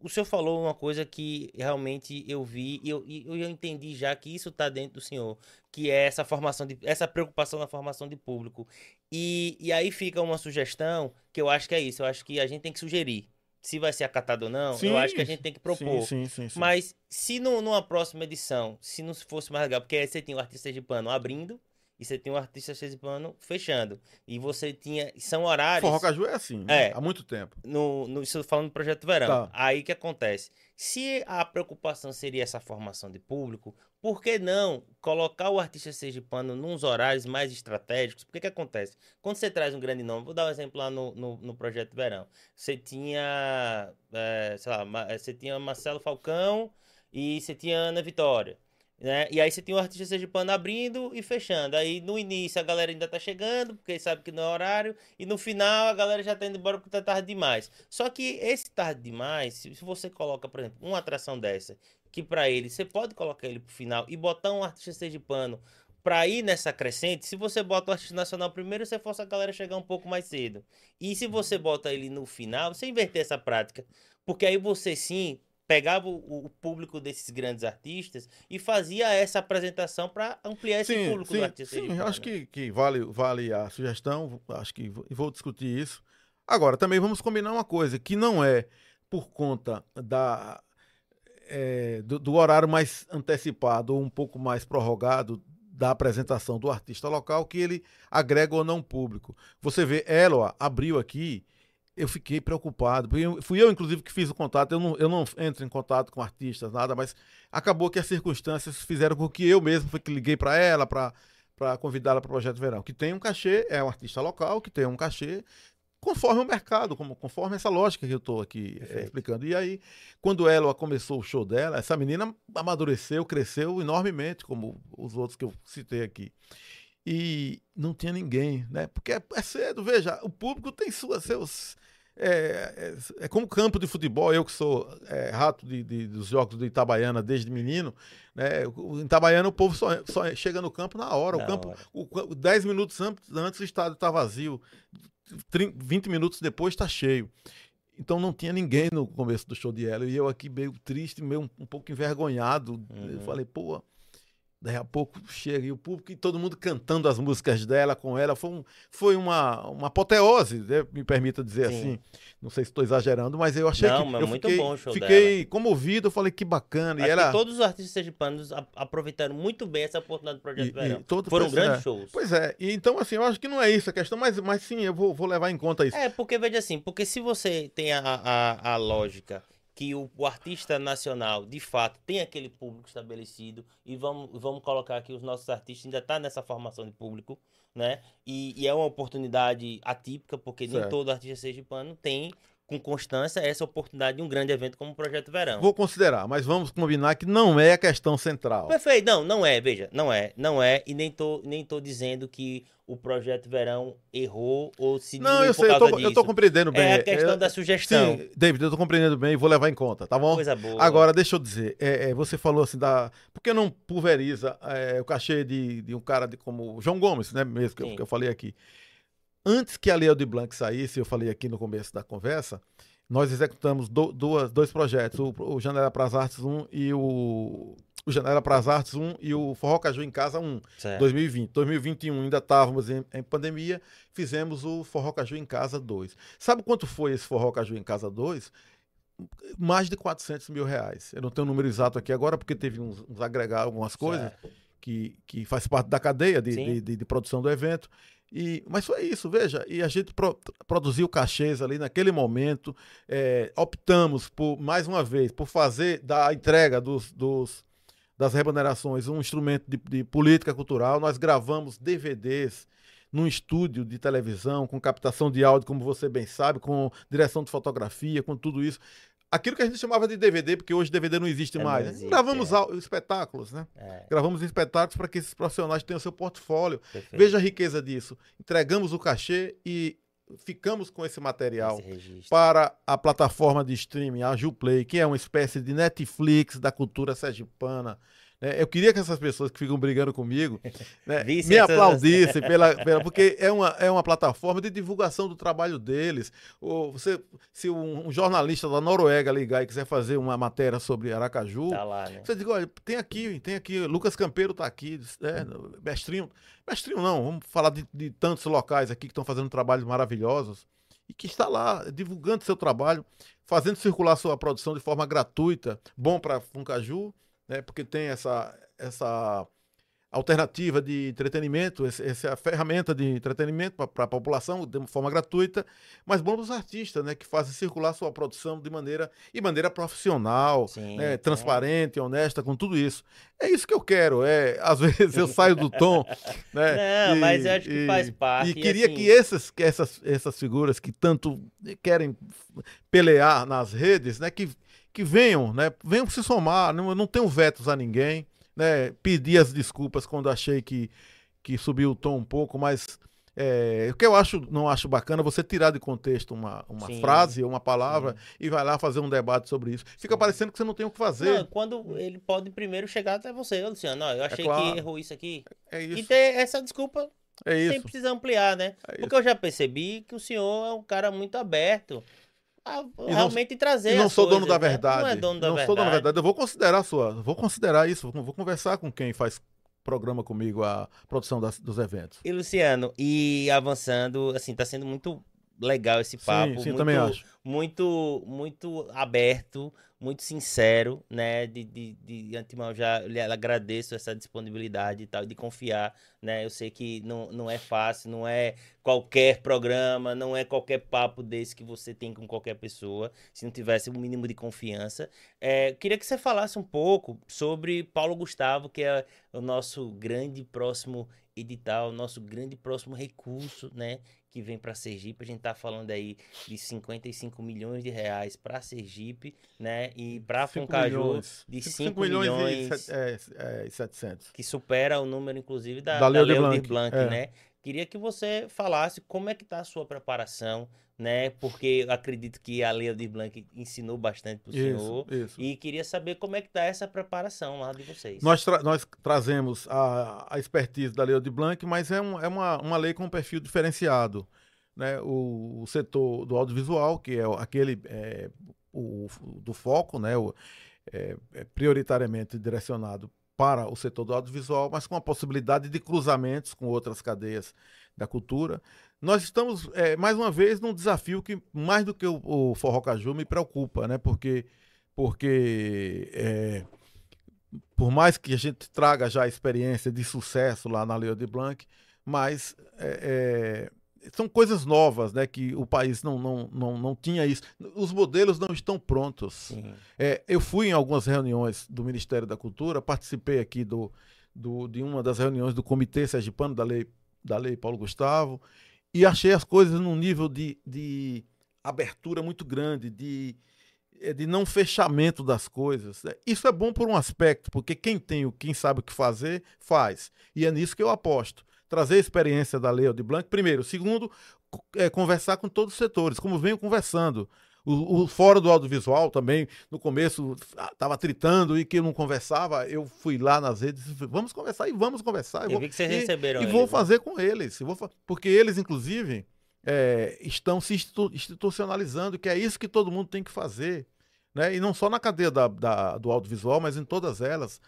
o senhor falou uma coisa que realmente eu vi e eu, e eu entendi já que isso está dentro do senhor, que é essa formação de essa preocupação na formação de público. E, e aí fica uma sugestão que eu acho que é isso. Eu acho que a gente tem que sugerir. Se vai ser acatado ou não, Sim, eu acho que a gente tem que propor. Sim, sim. Mas se no- numa próxima edição, se não fosse mais legal, porque aí você tinha o artista sergipano abrindo e você tinha o artista sergipano fechando. E você tinha. São horários. Forró Caju é assim, né? É. há muito tempo. No, no, isso falando do projeto Verão. Tá. Aí que acontece? Se a preocupação seria essa formação de público, por que não colocar o artista sergipano nos horários mais estratégicos? Porque que acontece? Quando você traz um grande nome, vou dar um exemplo lá no, no, no projeto Verão. Você tinha, é, sei lá, Ma- você tinha Marcelo Falcão e você tinha Ana Vitória. Né? E aí você tem o artista sergipano abrindo e fechando. Aí no início a galera ainda tá chegando, porque sabe que não é horário. E no final a galera já tá indo embora porque tá tarde demais. Só que esse tarde demais, se você coloca, por exemplo, uma atração dessa, que para ele, você pode colocar ele pro final e botar um artista sergipano para ir nessa crescente, se você bota o artista nacional primeiro, você força a galera a chegar um pouco mais cedo. E se você bota ele no final, você inverter essa prática. Porque aí você sim pegava o, o, público desses grandes artistas e fazia essa apresentação para ampliar esse sim, público sim, do artista. Sim, acho que, que vale, vale a sugestão, acho que vou discutir isso. Agora, também vamos combinar uma coisa, que não é por conta da, é, do, do, horário mais antecipado ou um pouco mais prorrogado da apresentação do artista local que ele agrega ou não público. Você vê, Eloa abriu aqui eu fiquei preocupado. Fui eu, inclusive, que fiz o contato. Eu não, eu não entro em contato com artistas, nada, mas acabou que as circunstâncias fizeram com que eu mesmo foi que liguei para ela para convidá-la para o Projeto Verão. Que tem um cachê, é um artista local, que tem um cachê conforme o mercado, como, conforme essa lógica que eu estou aqui é, explicando. E aí, quando ela começou o show dela, essa menina amadureceu, cresceu enormemente, como os outros que eu citei aqui e não tinha ninguém, né? Porque é, é cedo, veja, o público tem suas, seus. É, é, é como campo de futebol, eu que sou é, rato de, de, dos jogos de Itabaiana desde menino, né? Em Itabaiana o povo só, só chega no campo na hora. Na o campo, hora. O, 10 minutos antes, antes o estádio está vazio, 30, 20 minutos depois está cheio. Então não tinha ninguém no começo do show de ela. E eu aqui meio triste, meio um, um pouco envergonhado. Uhum. Eu falei, pô, Daí a pouco chega e o público e todo mundo cantando as músicas dela com ela. Foi, um, foi uma, uma apoteose, né? me permita dizer Sim. assim. Não sei se estou exagerando, mas eu achei Não, que. Eu muito fiquei, bom o show Fiquei dela. comovido, falei que bacana. Acho e ela... todos os artistas sergipanos aproveitaram muito bem essa oportunidade do Projeto e, Verão. E Foram grandes é. shows. Pois é. E, então, assim, eu acho que não é isso a questão, mas, mas sim, eu vou, vou levar em conta isso. É, porque veja assim, porque se você tem a, a, a lógica que o, o, artista nacional, de fato, tem aquele público estabelecido e vamos, vamos colocar aqui os nossos artistas ainda estão tá nessa formação de público, né? E, e, é uma oportunidade atípica, porque certo. nem todo artista sergipano tem com constância essa oportunidade de um grande evento como o Projeto Verão. Vou considerar, mas vamos combinar que não é a questão central. Perfeito, não, não é, veja, não é, não é, e nem tô, nem tô dizendo que o Projeto Verão errou ou se Não, eu sei, eu tô, eu tô, compreendendo bem. É a questão da sugestão. Sim, David, eu tô compreendendo bem e vou levar em conta, tá bom? Coisa boa. Agora, deixa eu dizer, é, é, você falou assim da... Por que não pulveriza é, o cachê de, de um cara de, como o João Gomes, né, mesmo, que eu, que eu falei aqui. Antes que a Lei de Blanc saísse, eu falei aqui no começo da conversa, nós executamos do, duas, dois projetos, o, o Janela para as Artes 1 e o, o Janela para as Artes 1 e o Forró Caju em Casa 1, certo. 2020. 2021 ainda estávamos em, em, pandemia, fizemos o Forró Caju em Casa 2. Sabe quanto foi esse Forró Caju em Casa 2? Mais de 400 mil reais. Eu não tenho o número exato aqui agora, porque teve uns, uns agregar algumas coisas que, que faz parte da cadeia de, de, de, de produção do evento. E, mas foi isso, veja. E a gente pro, produziu cachês ali naquele momento. É, optamos por, mais uma vez, por fazer da entrega dos, dos das remunerações um instrumento de, de, política cultural. Nós gravamos DVDs num estúdio de televisão, com captação de áudio, como você bem sabe, com direção de fotografia, com tudo isso aquilo que a gente chamava de DVD, porque hoje DVD não existe é, mais. Não existe, Gravamos é. espetáculos, né? É. Gravamos espetáculos para que esses profissionais tenham seu portfólio. Perfeito. Veja a riqueza disso. Entregamos o cachê e ficamos com esse material esse para a plataforma de streaming, a Juplay, que é uma espécie de Netflix da cultura sergipana. Né? Eu queria que essas pessoas que ficam brigando comigo né, me aplaudissem, pela, pela, porque é uma, é uma plataforma de divulgação do trabalho deles. Ou você, se um, um jornalista da Noruega ligar e quiser fazer uma matéria sobre Aracaju, tá lá, né? você diz, olha, tem aqui, tem aqui, Lucas Campeiro está aqui, é, mestrinho. Mestrinho não, vamos falar de, de tantos locais aqui que estão fazendo trabalhos maravilhosos e que está lá divulgando seu trabalho, fazendo circular sua produção de forma gratuita, bom para Funcaju né? Porque tem essa, essa alternativa de entretenimento, essa ferramenta de entretenimento para a população de forma gratuita, mas bom para os artistas, né, que fazem circular sua produção de maneira e maneira profissional, Sim, né, transparente, honesta, com tudo isso. É isso que eu quero. É, às vezes eu saio do tom, né? Não, e, mas eu acho que faz parte. E queria assim... que essas, que essas, essas figuras que tanto querem pelear nas redes, né, que que venham, né? Venham se somar. Não, não tenho vetos a ninguém. né, pedir as desculpas quando achei que, que subiu o tom um pouco, mas é, o que eu acho, não acho bacana você tirar de contexto uma, uma frase, uma palavra Sim. e vai lá fazer um debate sobre isso. Fica Sim. parecendo que você não tem o que fazer. Não, quando ele pode primeiro chegar até você, Luciano, não, eu é achei é claro. que errou isso aqui. É isso. E ter essa desculpa é isso. sem precisar ampliar, né? É Porque eu já percebi que o senhor é um cara muito aberto a realmente não, trazer. não sou coisas, dono da verdade. Né? Não é dono da não verdade. sou dono da verdade. Eu vou considerar a sua. Vou considerar isso. Vou conversar com quem faz programa comigo a produção das, dos eventos. E Luciano, e avançando, assim, tá sendo muito legal esse papo. Sim, sim muito, também acho. Muito, muito aberto, muito sincero, né? De, de, de antemão já lhe agradeço essa disponibilidade e tal, de confiar, né? Eu sei que não, não é fácil, não é qualquer programa, não é qualquer papo desse que você tem com qualquer pessoa, se não tivesse um mínimo de confiança. É, queria que você falasse um pouco sobre Paulo Gustavo, que é o nosso grande próximo edital, o nosso grande próximo recurso, né? Que vem para Sergipe. A gente está falando aí de 55 milhões de reais para Sergipe, né? E para Foncaju milhões. de 5, 5 milhões, milhões e é, é, 700. Que supera o número, inclusive, da, da, da Leo Blanc, Blanc é. né? Queria que você falasse como é que está a sua preparação, né? Porque acredito que a Leo de Blanc ensinou bastante para o senhor. Isso. E queria saber como é que está essa preparação lá de vocês. Nós, tra nós trazemos a, a expertise da Leo de Blanc, mas é, um, é uma, uma lei com um perfil diferenciado. Né? O, o setor do audiovisual, que é aquele é, o, do foco, né? O, é, é prioritariamente direcionado para o setor do audiovisual, mas com a possibilidade de cruzamentos com outras cadeias da cultura. Nós estamos, é, mais uma vez, num desafio que, mais do que o, o Forró Caju, me preocupa, né? Porque, porque é, por mais que a gente traga já a experiência de sucesso lá na Leo de Blanc, mas é, é são coisas novas, né? Que o país não, não, não, não tinha isso. Os modelos não estão prontos. É, eu fui em algumas reuniões do Ministério da Cultura, participei aqui do, do, de uma das reuniões do Comitê Sergipano da Lei, da lei Paulo Gustavo e achei as coisas num nível de, de abertura muito grande, de, é, de não fechamento das coisas. Isso é bom por um aspecto, porque quem tem, quem sabe o que fazer, faz. E é nisso que eu aposto trazer a experiência da Lei de Blanc, primeiro. Segundo, é, conversar com todos os setores, como venho conversando. O, o Fórum do Audiovisual também, no começo, estava tritando e que não conversava. Eu fui lá nas redes, vamos conversar e vamos conversar. Eu, eu vi que vocês e, receberam E vou né? fazer com eles. Vou, porque eles, inclusive, é, estão se institu institucionalizando, que é isso que todo mundo tem que fazer. Né? E não só na cadeia da, da, do audiovisual, mas em todas elas.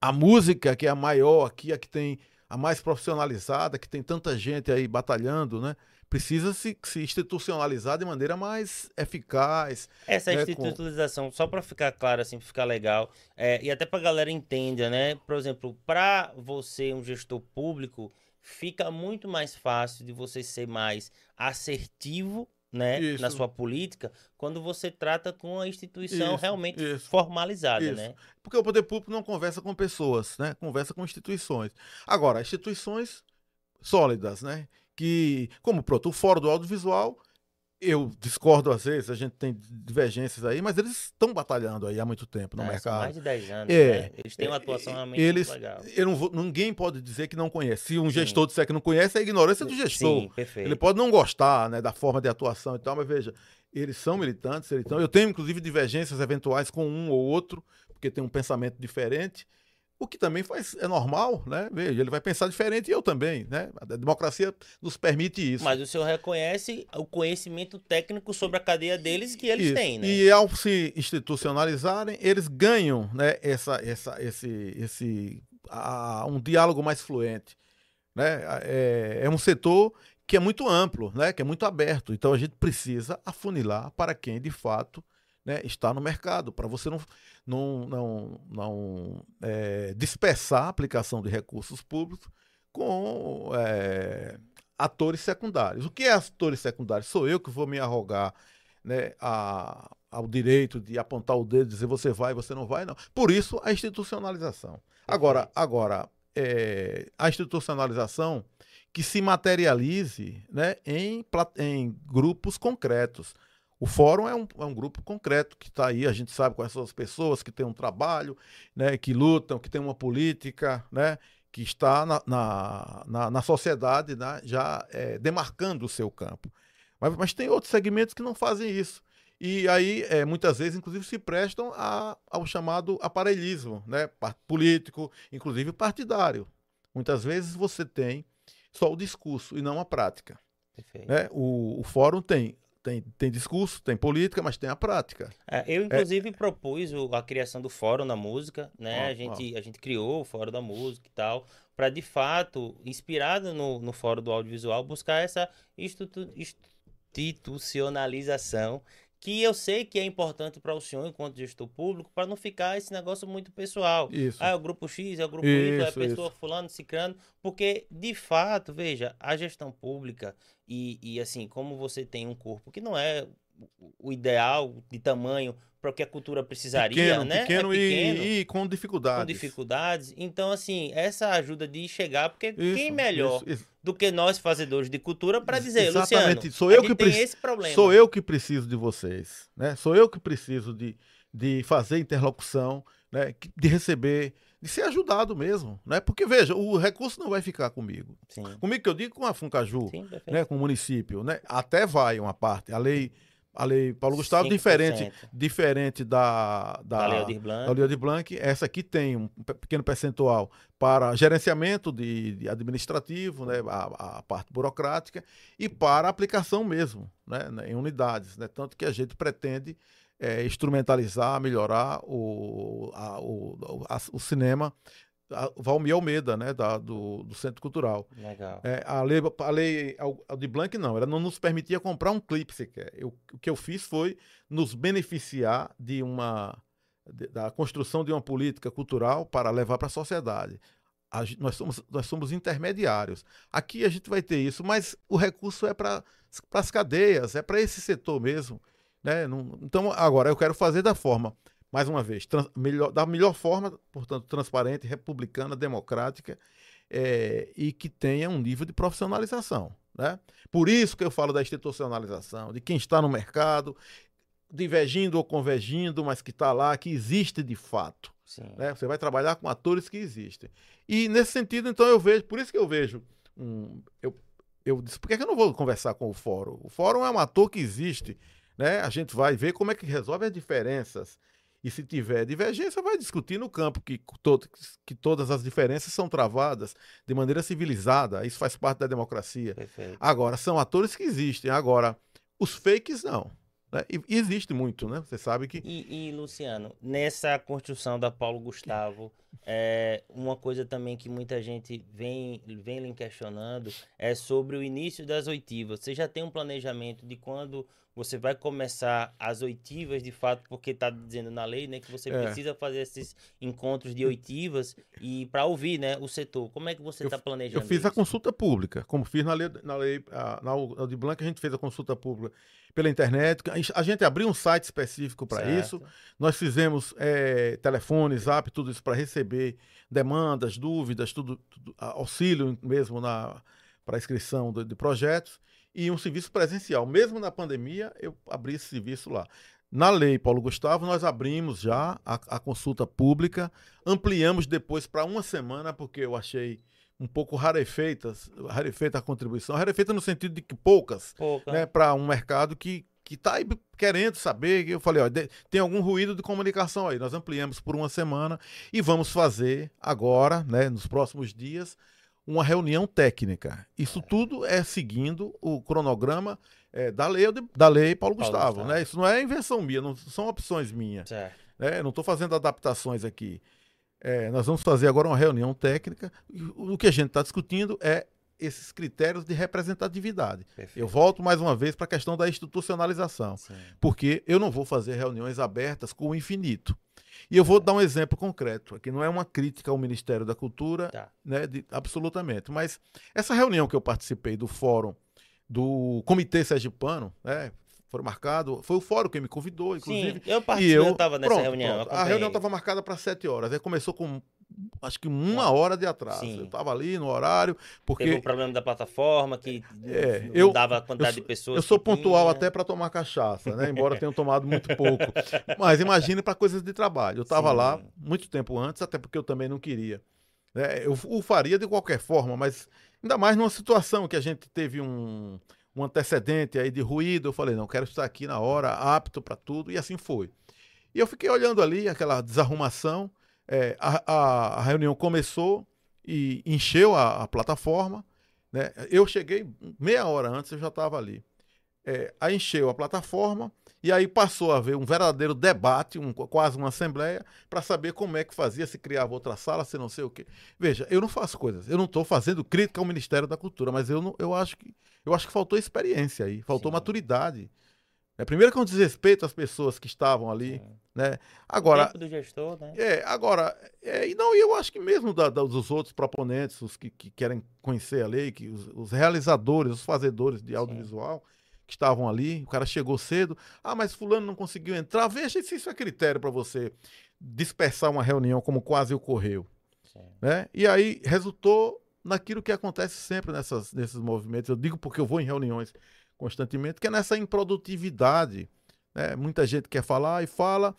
A música, que é a maior aqui, a que tem a mais profissionalizada, que tem tanta gente aí batalhando, né? Precisa se, se institucionalizar de maneira mais eficaz. Essa né? institucionalização, só para ficar claro, assim, ficar legal, é, e até para a galera entenda, né? Por exemplo, para você, um gestor público, fica muito mais fácil de você ser mais assertivo né, na sua política, quando você trata com a instituição isso, realmente isso, formalizada, isso. né? Porque o poder público não conversa com pessoas, né? Conversa com instituições. Agora, instituições sólidas, né? Que, como pronto, o Fórum do Audiovisual eu discordo às vezes, a gente tem divergências aí, mas eles estão batalhando aí há muito tempo no é, mercado. mais de 10 anos, é, né? Eles têm uma atuação realmente eles, legal. Eu não vou, ninguém pode dizer que não conhece. Se um Sim. gestor disser que não conhece, é ignorância do gestor. Sim, perfeito. Ele pode não gostar né, da forma de atuação e tal, mas veja, eles são militantes, eles estão. Eu tenho, inclusive, divergências eventuais com um ou outro, porque tem um pensamento diferente. O que também faz, é normal, né? Veja, ele vai pensar diferente e eu também, né? A democracia nos permite isso. Mas o senhor reconhece o conhecimento técnico sobre a cadeia deles que eles isso. têm, né? E ao se institucionalizarem, eles ganham, né, essa, essa, esse, esse, a, um diálogo mais fluente, né? É, é um setor que é muito amplo, né? Que é muito aberto. Então a gente precisa afunilar para quem de fato né, está no mercado, para você não, não, não, não é, dispersar a aplicação de recursos públicos com é, atores secundários. O que é atores secundários? Sou eu que vou me arrogar né, a, ao direito de apontar o dedo e dizer você vai, você não vai, não. Por isso, a institucionalização. Agora, agora é, a institucionalização que se materialize né, em, em grupos concretos O fórum é um, é um grupo concreto que está aí, a gente sabe quais são as pessoas que têm um trabalho, né, que lutam, que têm uma política, né, que está na, na, na, na sociedade né, já é, demarcando o seu campo. Mas, mas tem outros segmentos que não fazem isso. E aí, é, muitas vezes, inclusive, se prestam a, ao chamado aparelhismo, né? político, inclusive partidário. Muitas vezes você tem só o discurso e não a prática. Né? O, o fórum tem tem, tem discurso, tem política, mas tem a prática. É, eu, inclusive, é... propus a criação do Fórum da Música, né? Ah, a, gente, ah. a gente criou o Fórum da Música e tal, para de fato, inspirado no, no Fórum do Audiovisual, buscar essa institu institucionalização que eu sei que é importante para o senhor enquanto gestor público, para não ficar esse negócio muito pessoal. Isso. Ah, é o grupo X, é o grupo Y, é a pessoa isso. fulano, ciclano, porque de fato, veja, a gestão pública e, e assim, como você tem um corpo que não é o ideal de tamanho para o que a cultura precisaria, pequeno, né? Pequeno, é pequeno e, e, com dificuldades. Com dificuldades. Então, assim, essa ajuda de chegar, porque isso, quem melhor isso, isso. do que nós fazedores de cultura para dizer, Exatamente. Luciano, sou eu que esse problema. Sou eu que preciso de vocês, né? Sou eu que preciso de, de fazer interlocução, né? De receber, de ser ajudado mesmo, né? Porque veja, o recurso não vai ficar comigo. Sim. Comigo que eu digo com a Funcaju, Sim, né? Com o município, né? Até vai uma parte. A lei a lei Paulo Gustavo, 5%. diferente, diferente da, da, da Lei Blanc. Da Blanc. Essa aqui tem um pequeno percentual para gerenciamento de, de administrativo, né, a, a, parte burocrática, e para aplicação mesmo, né, né em unidades. Né, tanto que a gente pretende é, instrumentalizar, melhorar o, a, o, a, o cinema Valmir Almeida, né, da, do, do Centro Cultural. Legal. É, a lei, a lei a, de Blanc não, ela não nos permitia comprar um clipe sequer. Eu, o que eu fiz foi nos beneficiar de uma de, da construção de uma política cultural para levar para a sociedade. A, nós, somos, nós somos intermediários. Aqui a gente vai ter isso, mas o recurso é para as cadeias, é para esse setor mesmo. Né? Não, então, agora, eu quero fazer da forma mais uma vez, trans, melhor, da melhor forma, portanto, transparente, republicana, democrática é, e que tenha um nível de profissionalização. Né? Por isso que eu falo da institucionalização, de quem está no mercado, divergindo ou convergindo, mas que está lá, que existe de fato. Né? Você vai trabalhar com atores que existem. E nesse sentido, então, eu vejo, por isso que eu vejo. Um, eu, eu disse, por que, que eu não vou conversar com o fórum? O fórum é um ator que existe. Né? A gente vai ver como é que resolve as diferenças e se tiver divergência, vai discutir no campo que, todo, que todas as diferenças são travadas de maneira civilizada. Isso faz parte da democracia. Perfeito. Agora, são atores que existem. Agora, os fakes não. Né? E, e existe muito, né? Você sabe que. E, e, Luciano, nessa construção da Paulo Gustavo, é, uma coisa também que muita gente vem, vem lhe questionando é sobre o início das oitivas. Você já tem um planejamento de quando você vai começar as oitivas de fato, porque está dizendo na lei, né, que você é. precisa fazer esses encontros de oitivas e para ouvir, né, o setor. Como é que você está planejando? Eu fiz isso? a consulta pública, como fiz na lei, na lei na, na de Blanca, a gente fez a consulta pública pela internet. A gente abriu um site específico para isso. Nós fizemos é, telefone, zap, tudo isso para receber demandas, dúvidas, tudo, tudo auxílio mesmo na para inscrição de, de projetos e um serviço presencial. Mesmo na pandemia, eu abri esse serviço lá. Na lei Paulo Gustavo, nós abrimos já a, a consulta pública, ampliamos depois para uma semana, porque eu achei um pouco rarefeita, rarefeita a contribuição, rarefeita no sentido de que poucas, Pouca. né, para um mercado que que está querendo saber. Eu falei, ó, tem algum ruído de comunicação aí. Nós ampliamos por uma semana e vamos fazer agora, né, nos próximos dias, uma reunião técnica. Isso é. tudo é seguindo o cronograma é, da, lei, da lei Paulo, Paulo Gustavo, Gustavo. Né? Isso não é invenção minha, não são opções minhas. Né? Não estou fazendo adaptações aqui. É, nós vamos fazer agora uma reunião técnica. O que a gente está discutindo é esses critérios de representatividade. Perfeito. Eu volto mais uma vez para a questão da institucionalização, Sim. porque eu não vou fazer reuniões abertas com o infinito. E eu vou dar um exemplo concreto, que não é uma crítica ao Ministério da Cultura, tá. né, de, absolutamente. Mas essa reunião que eu participei do fórum do Comitê Sergipano, né, foi marcado, foi o fórum que me convidou, inclusive. Sim, eu participei, eu estava nessa pronto, reunião. Pronto, a reunião estava marcada para sete horas, aí começou com acho que uma hora de atraso. Sim. Eu estava ali no horário, porque Teve um problema da plataforma que É, não eu- dava a quantidade eu de pessoas. eu sou pontual tinha. até para tomar cachaça, né? Embora tenha tomado muito pouco. Mas imagine para coisas de trabalho. Eu estava lá muito tempo antes, até porque eu também não queria. né? Eu o faria de qualquer forma, mas ainda mais numa situação que a gente teve um, um antecedente aí de ruído. Eu falei, não, quero estar aqui na hora, apto para tudo, e assim foi. E eu fiquei olhando ali aquela desarrumação. é, a, a- a reunião começou e encheu a, a plataforma. Né? Eu cheguei meia hora antes, eu já estava ali. É, aí encheu a plataforma e aí passou a haver um verdadeiro debate, um, quase uma assembleia, para saber como é que fazia, se criava outra sala, se não sei o quê. Veja, eu não faço coisas, eu não estou fazendo crítica ao Ministério da Cultura, mas eu, não, eu, acho, que, eu acho que faltou experiência aí, faltou Sim. maturidade. É, primeiro que é desrespeito às pessoas que estavam ali, Sim. né? Agora, Tempo do gestor, né? é, agora, é, e não, eu acho que mesmo da- da- dos outros proponentes, os que, que querem conhecer a lei, que os, os realizadores, os fazedores de audiovisual que estavam ali, o cara chegou cedo, ah, mas fulano não conseguiu entrar, veja se isso é critério para você dispersar uma reunião como quase ocorreu, Sim. né? E aí resultou naquilo que acontece sempre nessas, nesses movimentos, eu digo porque eu vou em reuniões constantemente, que é nessa improdutividade, né? Muita gente quer falar e fala,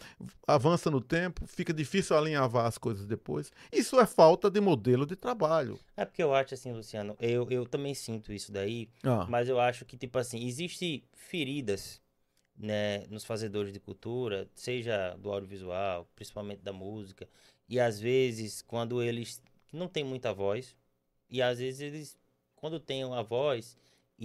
avança no tempo, fica difícil alinhavar as coisas depois. Isso é falta de modelo de trabalho. É porque eu acho assim, Luciano, eu, eu também sinto isso daí, Ah, mas eu acho que, tipo assim, existe feridas, né, nos fazedores de cultura, seja do audiovisual, principalmente da música, e às vezes, quando eles não têm muita voz, e às vezes eles, quando têm uma voz,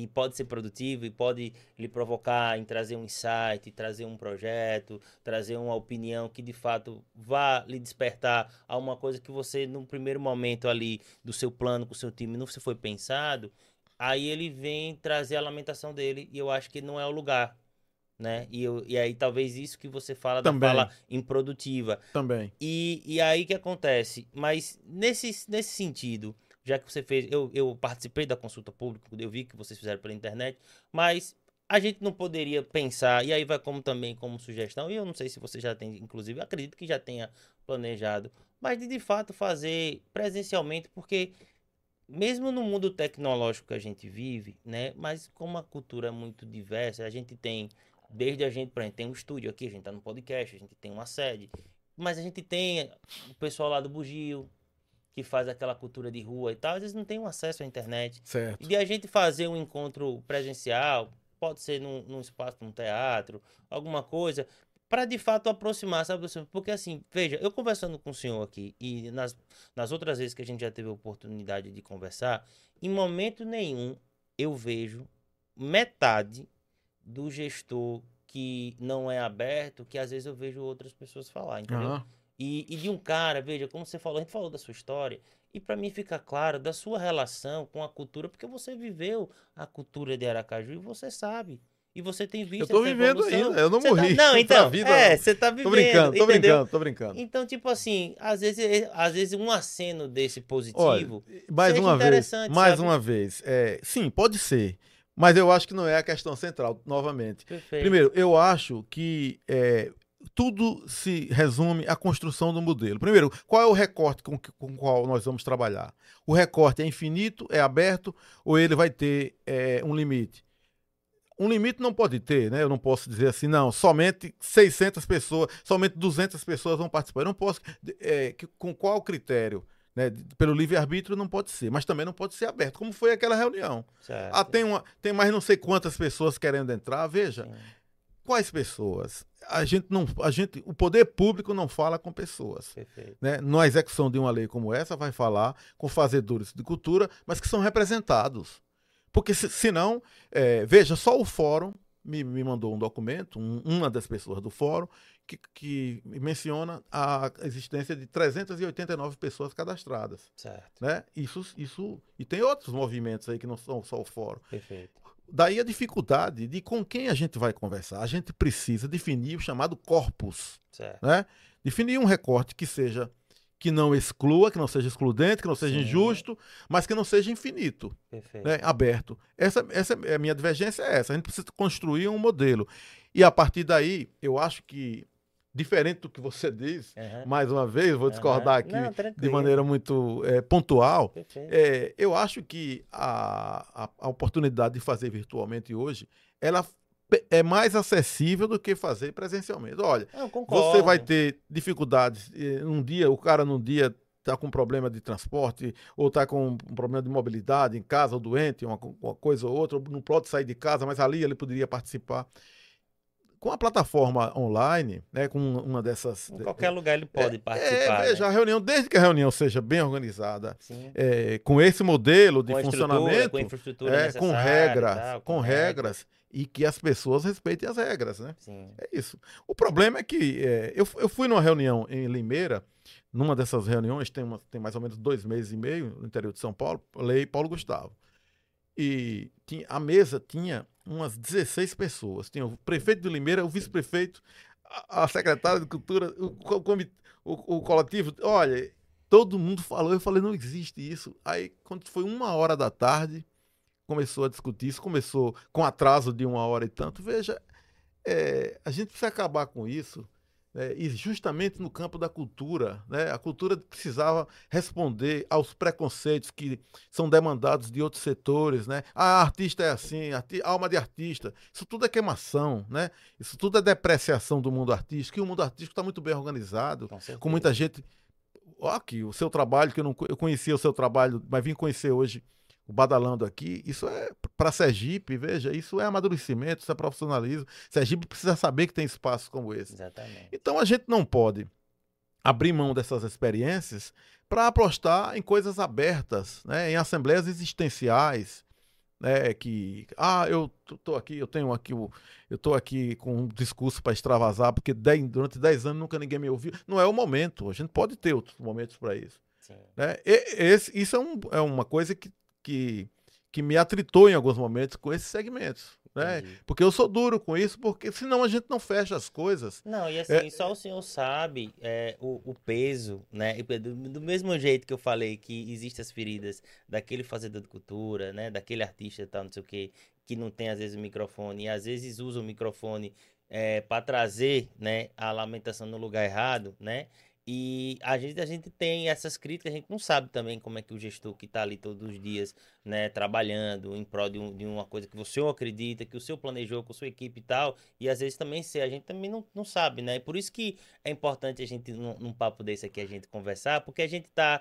e pode ser produtivo, e pode lhe provocar em trazer um insight, trazer um projeto, trazer uma opinião que de fato vá lhe despertar a uma coisa que você, num primeiro momento ali do seu plano com o seu time, não se foi pensado, aí ele vem trazer a lamentação dele, e eu acho que não é o lugar. Né? E, eu, e aí talvez isso que você fala Também. da fala improdutiva. também. E, e aí que acontece? Mas nesse, nesse sentido, já que você fez, eu, eu participei da consulta pública, eu vi que vocês fizeram pela internet, mas a gente não poderia pensar, e aí vai como também como sugestão, e eu não sei se você já tem, inclusive, acredito que já tenha planejado, mas de de fato fazer presencialmente, porque mesmo no mundo tecnológico que a gente vive, né, mas como a cultura é muito diversa, a gente tem desde a gente, por exemplo, tem um estúdio aqui, a gente tá no podcast, a gente tem uma sede, mas a gente tem o pessoal lá do Bugio, que faz aquela cultura de rua e tal, às vezes não tem um acesso à internet. Certo. E de a gente fazer um encontro presencial, pode ser num, num espaço, num teatro, alguma coisa, para de fato aproximar, sabe? Porque assim, veja, eu conversando com o senhor aqui, e nas, nas outras vezes que a gente já teve a oportunidade de conversar, em momento nenhum eu vejo metade do gestor que não é aberto, que às vezes eu vejo outras pessoas falar, entendeu? Aham. E, e de um cara, veja, como você falou, a gente falou da sua história, e para mim fica claro da sua relação com a cultura, porque você viveu a cultura de Aracaju e você sabe. E você tem visto Eu tô vivendo evolução. ainda, eu não Você morri. Tá... Não, então, vida, é, você tá vivendo, Tô brincando, tô entendeu? brincando, tô brincando. Então, tipo assim, às vezes, é- às vezes um aceno desse Olha, positivo, mais seja uma vez, mais sabe? uma vez. É, sim, pode ser. Mas eu acho que não é a questão central, novamente. perfeito. Primeiro, eu acho que é, tudo se resume à construção do modelo. Primeiro, qual é o recorte com, que- com o qual nós vamos trabalhar? O recorte é infinito, é aberto, ou ele vai ter é, um limite? Um limite não pode ter, né? Eu não posso dizer assim, não, somente 600 pessoas, somente 200 pessoas vão participar. Eu não posso. é, que- com qual critério? Né? Pelo livre-arbítrio não pode ser, mas também não pode ser aberto, como foi aquela reunião. Certo. Ah, tem, uma, tem mais não sei quantas pessoas querendo entrar. Veja. Quais pessoas? A gente não, a gente, o poder público não fala com pessoas. Perfeito. Né? Na execução de uma lei como essa, vai falar com fazedores de cultura, mas que são representados. Porque se- senão, é, veja, só o fórum me, me mandou um documento, um- uma das pessoas do fórum, que, que menciona a existência de 389 pessoas cadastradas. Certo. Né? Isso, isso, e tem outros movimentos aí que não são só o fórum. Perfeito. Daí a dificuldade de com quem a gente vai conversar. A gente precisa definir o chamado corpus, Certo. né? Definir um recorte que seja que não exclua, que não seja excludente, que não seja Sim. injusto, mas que não seja infinito, né? aberto. Essa, essa é a minha divergência é essa. A gente precisa construir um modelo. E a partir daí, eu acho que diferente do que você diz, Aham. mais uma vez, vou discordar Aham. aqui Não, de maneira muito é, pontual. É, eu acho que a, a, a oportunidade de fazer virtualmente hoje, ela é mais acessível do que fazer presencialmente. Olha, você vai ter dificuldades. Um dia, o cara num dia está com problema de transporte, ou está com um problema de mobilidade em casa, ou doente, uma, uma coisa ou outra, ou não pode sair de casa, mas ali ele poderia participar. Com a plataforma online, né, com uma dessas. Em qualquer lugar ele pode É, participar. veja, né? a reunião, desde que a reunião seja bem organizada, é, com esse modelo de Com funcionamento, com infraestrutura é, com regras, tal, com regras, e que as pessoas respeitem as regras, né? Sim. É isso. O problema é que é, eu, eu fui numa reunião em Limeira, numa dessas reuniões, tem, uma- tem mais ou menos dois meses e meio, no interior de São Paulo, Lei Paulo Gustavo. E tinha- a mesa tinha umas 16 pessoas. Tinha o prefeito de Limeira, o vice-prefeito, a, secretária de Cultura, o, o, o coletivo. Olha, todo mundo falou, eu falei, não existe isso. Aí, quando foi uma hora da tarde, começou a discutir isso, começou com atraso de uma hora e tanto. Veja, é, a gente precisa acabar com isso. Né, e justamente no campo da cultura, né, a cultura precisava responder aos preconceitos que são demandados de outros setores, né? Ah, artista é assim, arti alma de artista. Isso tudo é queimação, né? Isso tudo é depreciação do mundo artístico. E o mundo artístico está muito bem organizado, Com, com muita gente. Ó, aqui, o seu trabalho, que eu não eu conhecia o seu trabalho, mas vim conhecer hoje Badalando aqui. Isso é para Sergipe, veja, isso é amadurecimento, isso é profissionalismo. Sergipe precisa saber que tem espaços como esse. Exatamente. Então a gente não pode abrir mão dessas experiências para apostar em coisas abertas, né, em assembleias existenciais, né, que ah, eu tô- tô aqui, eu tenho aqui o eu tô aqui com um discurso para extravasar porque dez- durante 10 anos nunca ninguém me ouviu. Não é o momento, a gente pode ter outros momentos para isso, né? E- esse- isso é, um- é uma coisa que, que que me atritou em alguns momentos com esses segmentos, né? Entendi. Porque eu sou duro com isso, porque senão a gente não fecha as coisas. Não, e assim, É- só o senhor sabe é, o, o peso, né? Do, do mesmo jeito que eu falei que existem as feridas daquele fazedor de cultura, né? Daquele artista tal, não sei o quê, que não tem às vezes o microfone e às vezes usa o microfone é, para trazer, né, a lamentação no lugar errado, né? E a gente, a gente tem essas críticas, a gente não sabe também como é que o gestor que está ali todos os dias, né, trabalhando em prol de, um- de uma coisa que o senhor acredita, que o senhor planejou com a sua equipe e tal, e às vezes também se a gente também não, não sabe, né? Por isso que é importante a gente, num, num papo desse aqui, a gente conversar, porque a gente tá,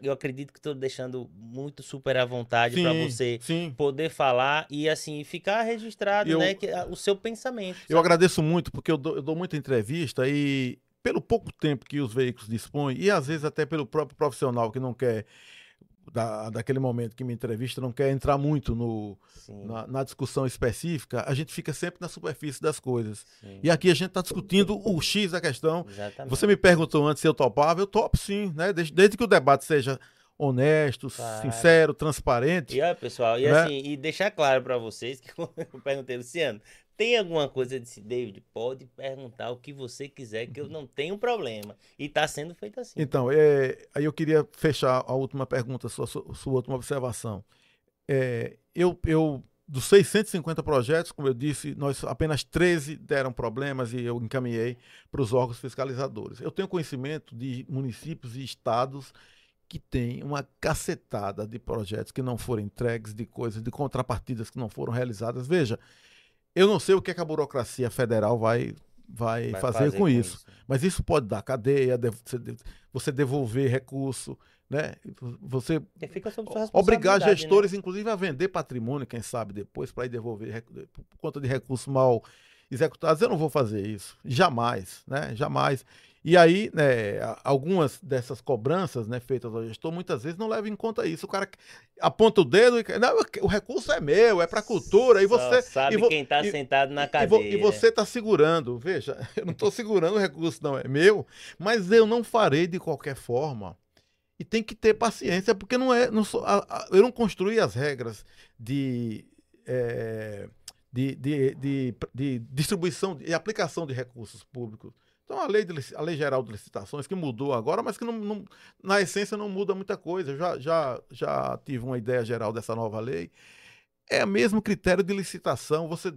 eu acredito que estou deixando muito super à vontade para você sim. poder falar e assim, ficar registrado, Eu- né, que, a- o seu pensamento. Eu sabe? agradeço muito, porque eu dou, eu dou muita entrevista e pelo pouco tempo que os veículos dispõem, e às vezes até pelo próprio profissional que não quer, da, daquele momento que me entrevista, não quer entrar muito no, na, na discussão específica, a gente fica sempre na superfície das coisas. sim, E aqui a gente está discutindo o X da questão. exatamente. Você me perguntou antes se eu topava, eu topo sim, né? Desde, desde que o debate seja honesto, Claro. sincero, transparente. E olha, pessoal, e Né? assim, e deixar claro pra vocês que eu perguntei, Luciano, tem alguma coisa desse David? Pode perguntar o que você quiser, que eu não tenho problema. E tá sendo feito assim. Então, é, aí eu queria fechar a última pergunta, sua, sua, última observação. É, eu, eu, dos 650 projetos, como eu disse, nós apenas 13 deram problemas e eu encaminhei para os órgãos fiscalizadores. Eu tenho conhecimento de municípios e estados que têm uma cacetada de projetos que não foram entregues, de coisas, de contrapartidas que não foram realizadas. Veja, eu não sei o que, é que a burocracia federal vai, vai, Vai fazer, com, isso. Mas isso pode dar cadeia, de- você de- você devolver recurso, né? Você obrigar responsabilidade, né? gestores, inclusive, a vender patrimônio, quem sabe depois, para ir devolver por conta de recursos mal executados. Eu não vou fazer isso, jamais, né? Jamais. E aí, né, algumas dessas cobranças, né, feitas ao gestor, muitas vezes não levam em conta isso. O cara aponta o dedo e não, o recurso é meu, é para cultura, e Só você sabe e vo- quem tá e- sentado na e vo- cadeira. E, você está segurando, veja, eu não estou segurando o recurso, não, é meu, mas eu não farei de qualquer forma. E tem que ter paciência, porque não é. Não sou, a- a- eu não construí as regras de, eh, de, de, de, de distribuição e aplicação de recursos públicos. Então, a lei, de a lei Geral de Licitações, que mudou agora, mas que não, não- na essência não muda muita coisa. Já, já, já tive uma ideia geral dessa nova lei. É o mesmo critério de licitação. Você,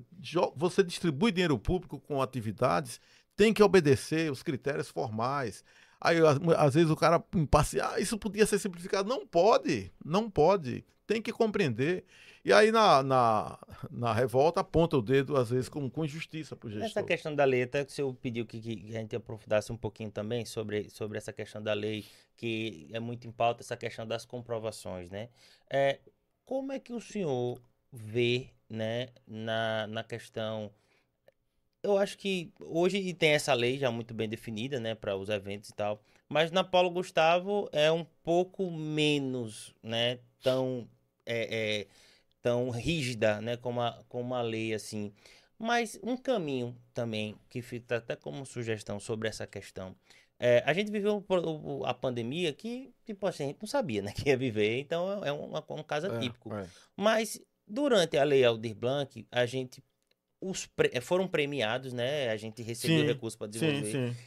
você distribui dinheiro público com atividades, tem que obedecer os critérios formais. Aí, às, vezes, o cara passa, ah, isso podia ser simplificado. Não pode, não pode. Tem que compreender. E aí, na, na, na revolta, aponta o dedo, às vezes, com, com injustiça para o gestor. Essa questão da lei, até que o senhor pediu que, que, a gente aprofundasse um pouquinho também sobre, sobre essa questão da lei, que é muito em pauta, essa questão das comprovações, né? É, como é que o senhor vê, né, na, na questão... Eu acho que hoje tem essa lei já muito bem definida, né, para os eventos e tal, mas na Paulo Gustavo é um pouco menos, né, tão... É, é, tão rígida, né, como a, como a lei, assim. Mas um caminho também, que fica até como sugestão sobre essa questão. É, a gente viveu a pandemia que, tipo assim, a gente não sabia, né, que ia viver, então é um, um caso é, atípico. É, é. Mas durante a lei Aldir Blanc, a gente os pre foram premiados, né? A gente recebeu recursos para desenvolver. Sim, sim.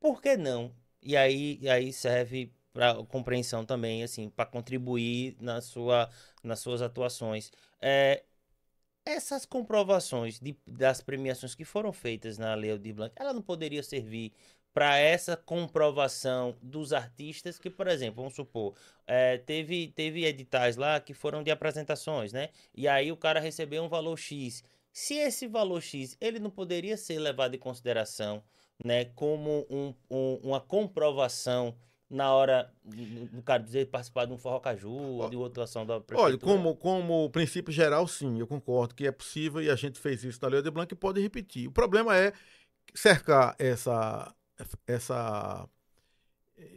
Por que não? E aí, e aí serve para compreensão também, assim, para contribuir na sua, nas suas atuações. É, essas comprovações de, das premiações que foram feitas na Lei Blanc, ela não poderia servir para essa comprovação dos artistas que, por exemplo, vamos supor, é, teve, teve editais lá que foram de apresentações, né? E aí o cara recebeu um valor X. Se esse valor X ele não poderia ser levado em consideração, né, como um, um, uma comprovação na hora do cara dizer participar de um forró caju ou de outra ação da prefeitura? Olha, como, como princípio geral, sim, eu concordo que é possível e a gente fez isso na Lei de Blanc e pode repetir. O problema é cercar essa, essa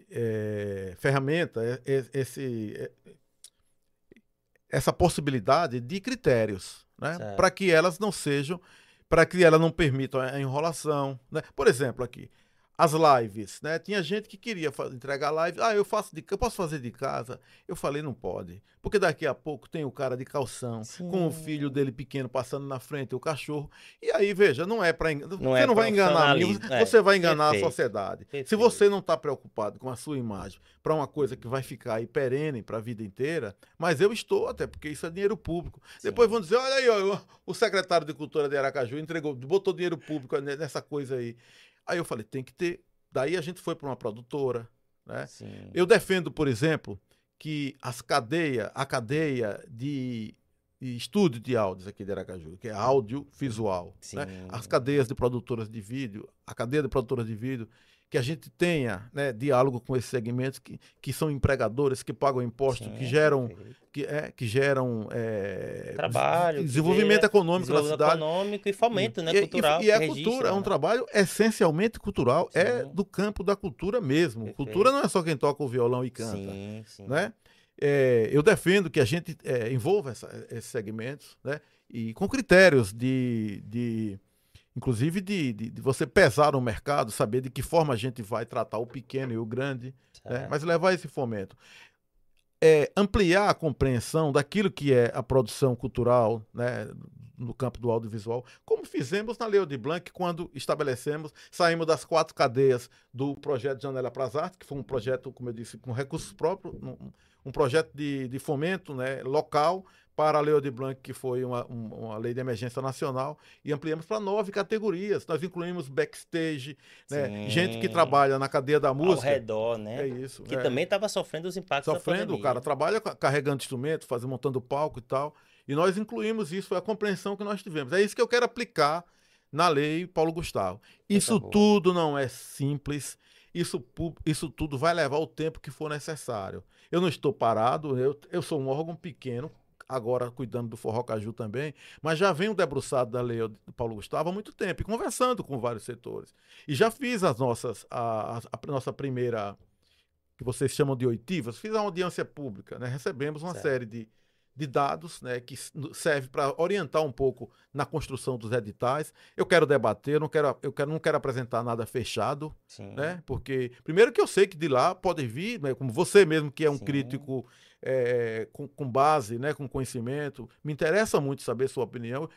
é, ferramenta, é, é, esse, é, essa possibilidade de critérios, né? Para que elas não sejam, para que elas não permitam a enrolação. Né? Por exemplo, aqui, as lives, né? Tinha gente que queria entregar live. Ah, eu faço de, eu posso fazer de casa. Eu falei não pode, porque daqui a pouco tem o cara de calção Sim. com o filho dele pequeno passando na frente, o cachorro. E aí veja, não é para não você é não vai enganar mim, você é, vai enganar perfeito, a sociedade. Perfeito. Se você não está preocupado com a sua imagem para uma coisa que vai ficar aí perene para a vida inteira, mas eu estou até porque isso é dinheiro público. Sim. Depois vão dizer, olha aí, ó, o secretário de cultura de Aracaju entregou, botou dinheiro público nessa coisa aí. Aí eu falei, tem que ter. Daí a gente foi para uma produtora. Né? Eu defendo, por exemplo, que as cadeia, a cadeia de, de estúdio de áudios aqui de Aracaju, que é audiovisual, né? as cadeias de produtoras de vídeo, a cadeia de produtoras de vídeo, que a gente tenha né, diálogo com esses segmentos que, que são empregadores, que pagam impostos, Sim, que geram, que, é, que geram é, trabalho, desenvolvimento econômico desenvolvimento na cidade. econômico e fomento né, e, cultural. E, e é registra, cultura, é um né? trabalho essencialmente cultural, é sim. é do campo da cultura mesmo. Perfeito. Cultura não é só quem toca o violão e canta. Sim, sim. Né? É, eu defendo que a gente é, envolva essa, esses segmentos né? e com critérios de, de inclusive de, de, de, você pesar o mercado, saber de que forma a gente vai tratar o pequeno e o grande, né? mas levar esse fomento. É, ampliar a compreensão daquilo que é a produção cultural né, no campo do audiovisual, como fizemos na Leo de Blanc quando estabelecemos, saímos das quatro cadeias do projeto Janela para as Artes, que foi um projeto, como eu disse, com recursos próprios, um, um projeto de, de fomento né, local, para a Lei de Blanc, que foi uma, uma lei de emergência nacional, e ampliamos para nove categorias. Nós incluímos backstage, né? gente que trabalha na cadeia da música. Ao redor, né? É isso. Que é. também estava sofrendo os impactos sofrendo, o cara trabalha carregando instrumento, fazendo, montando palco e tal. E nós incluímos isso, foi a compreensão que nós tivemos. É isso que eu quero aplicar na lei Paulo Gustavo. Isso tudo não é simples. Isso, isso tudo vai levar o tempo que for necessário. Eu não estou parado, eu, eu sou um órgão pequeno, agora cuidando do Forró Caju também, mas já venho debruçado da lei do Paulo Gustavo há muito tempo, e conversando com vários setores. E já fiz as nossas, a, a, a nossa primeira, que vocês chamam de oitivas, fiz uma audiência pública, né? recebemos uma certo. série de, de dados né, que serve para orientar um pouco na construção dos editais. Eu quero debater, não quero, eu quero, não quero apresentar nada fechado, Sim. né? Porque, primeiro que eu sei que de lá pode vir, né, como você mesmo que é um Sim. crítico é, com, com, base, né, com conhecimento. Me interessa muito saber sua opinião.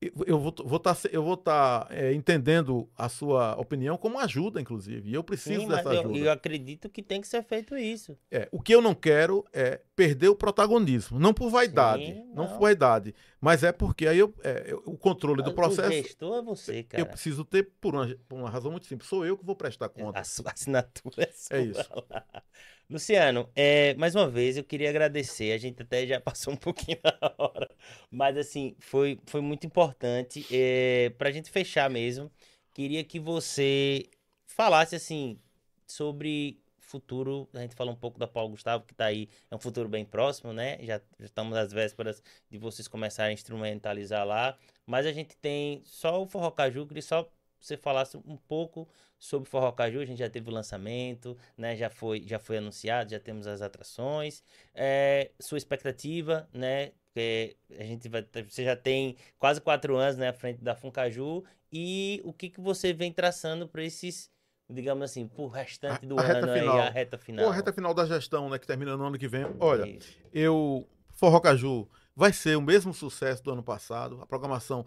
Eu vou estar vou tá, eu vou tá, é, entendendo a sua opinião como ajuda, inclusive. E eu preciso Sim, dessa eu, ajuda. Eu acredito que tem que ser feito isso. É, o que eu não quero é perdeu o protagonismo. Não por vaidade, Sim, não. não. por vaidade, mas é porque aí eu, é, eu- o controle do O processo gestor é você, cara. eu preciso ter por uma, por uma razão muito simples. Sou eu que vou prestar conta. A sua assinatura é sua. É isso. Luciano, é, mais uma vez eu queria agradecer. A gente até já passou um pouquinho da hora, mas assim, foi, foi muito importante. É, para a gente fechar mesmo, queria que você falasse assim sobre futuro. A gente falou um pouco da Paulo Gustavo, que está aí, é um futuro bem próximo, né? Já, já estamos às vésperas de vocês começarem a instrumentalizar lá, mas a gente tem só o Forró Caju, queria só você falasse um pouco sobre Forró Caju, a gente já teve o lançamento, né? Já foi, já foi anunciado, já temos as atrações. É, sua expectativa, né? Porque a gente vai, você já tem quase quatro anos, né, à frente da Funcaju e o que que você vem traçando para esses, digamos assim, pro restante A- do a reta ano aí, a reta final. Ou a reta final da gestão, né, que termina no ano que vem. Olha, Isso. eu Forró Caju vai ser o mesmo sucesso do ano passado. A programação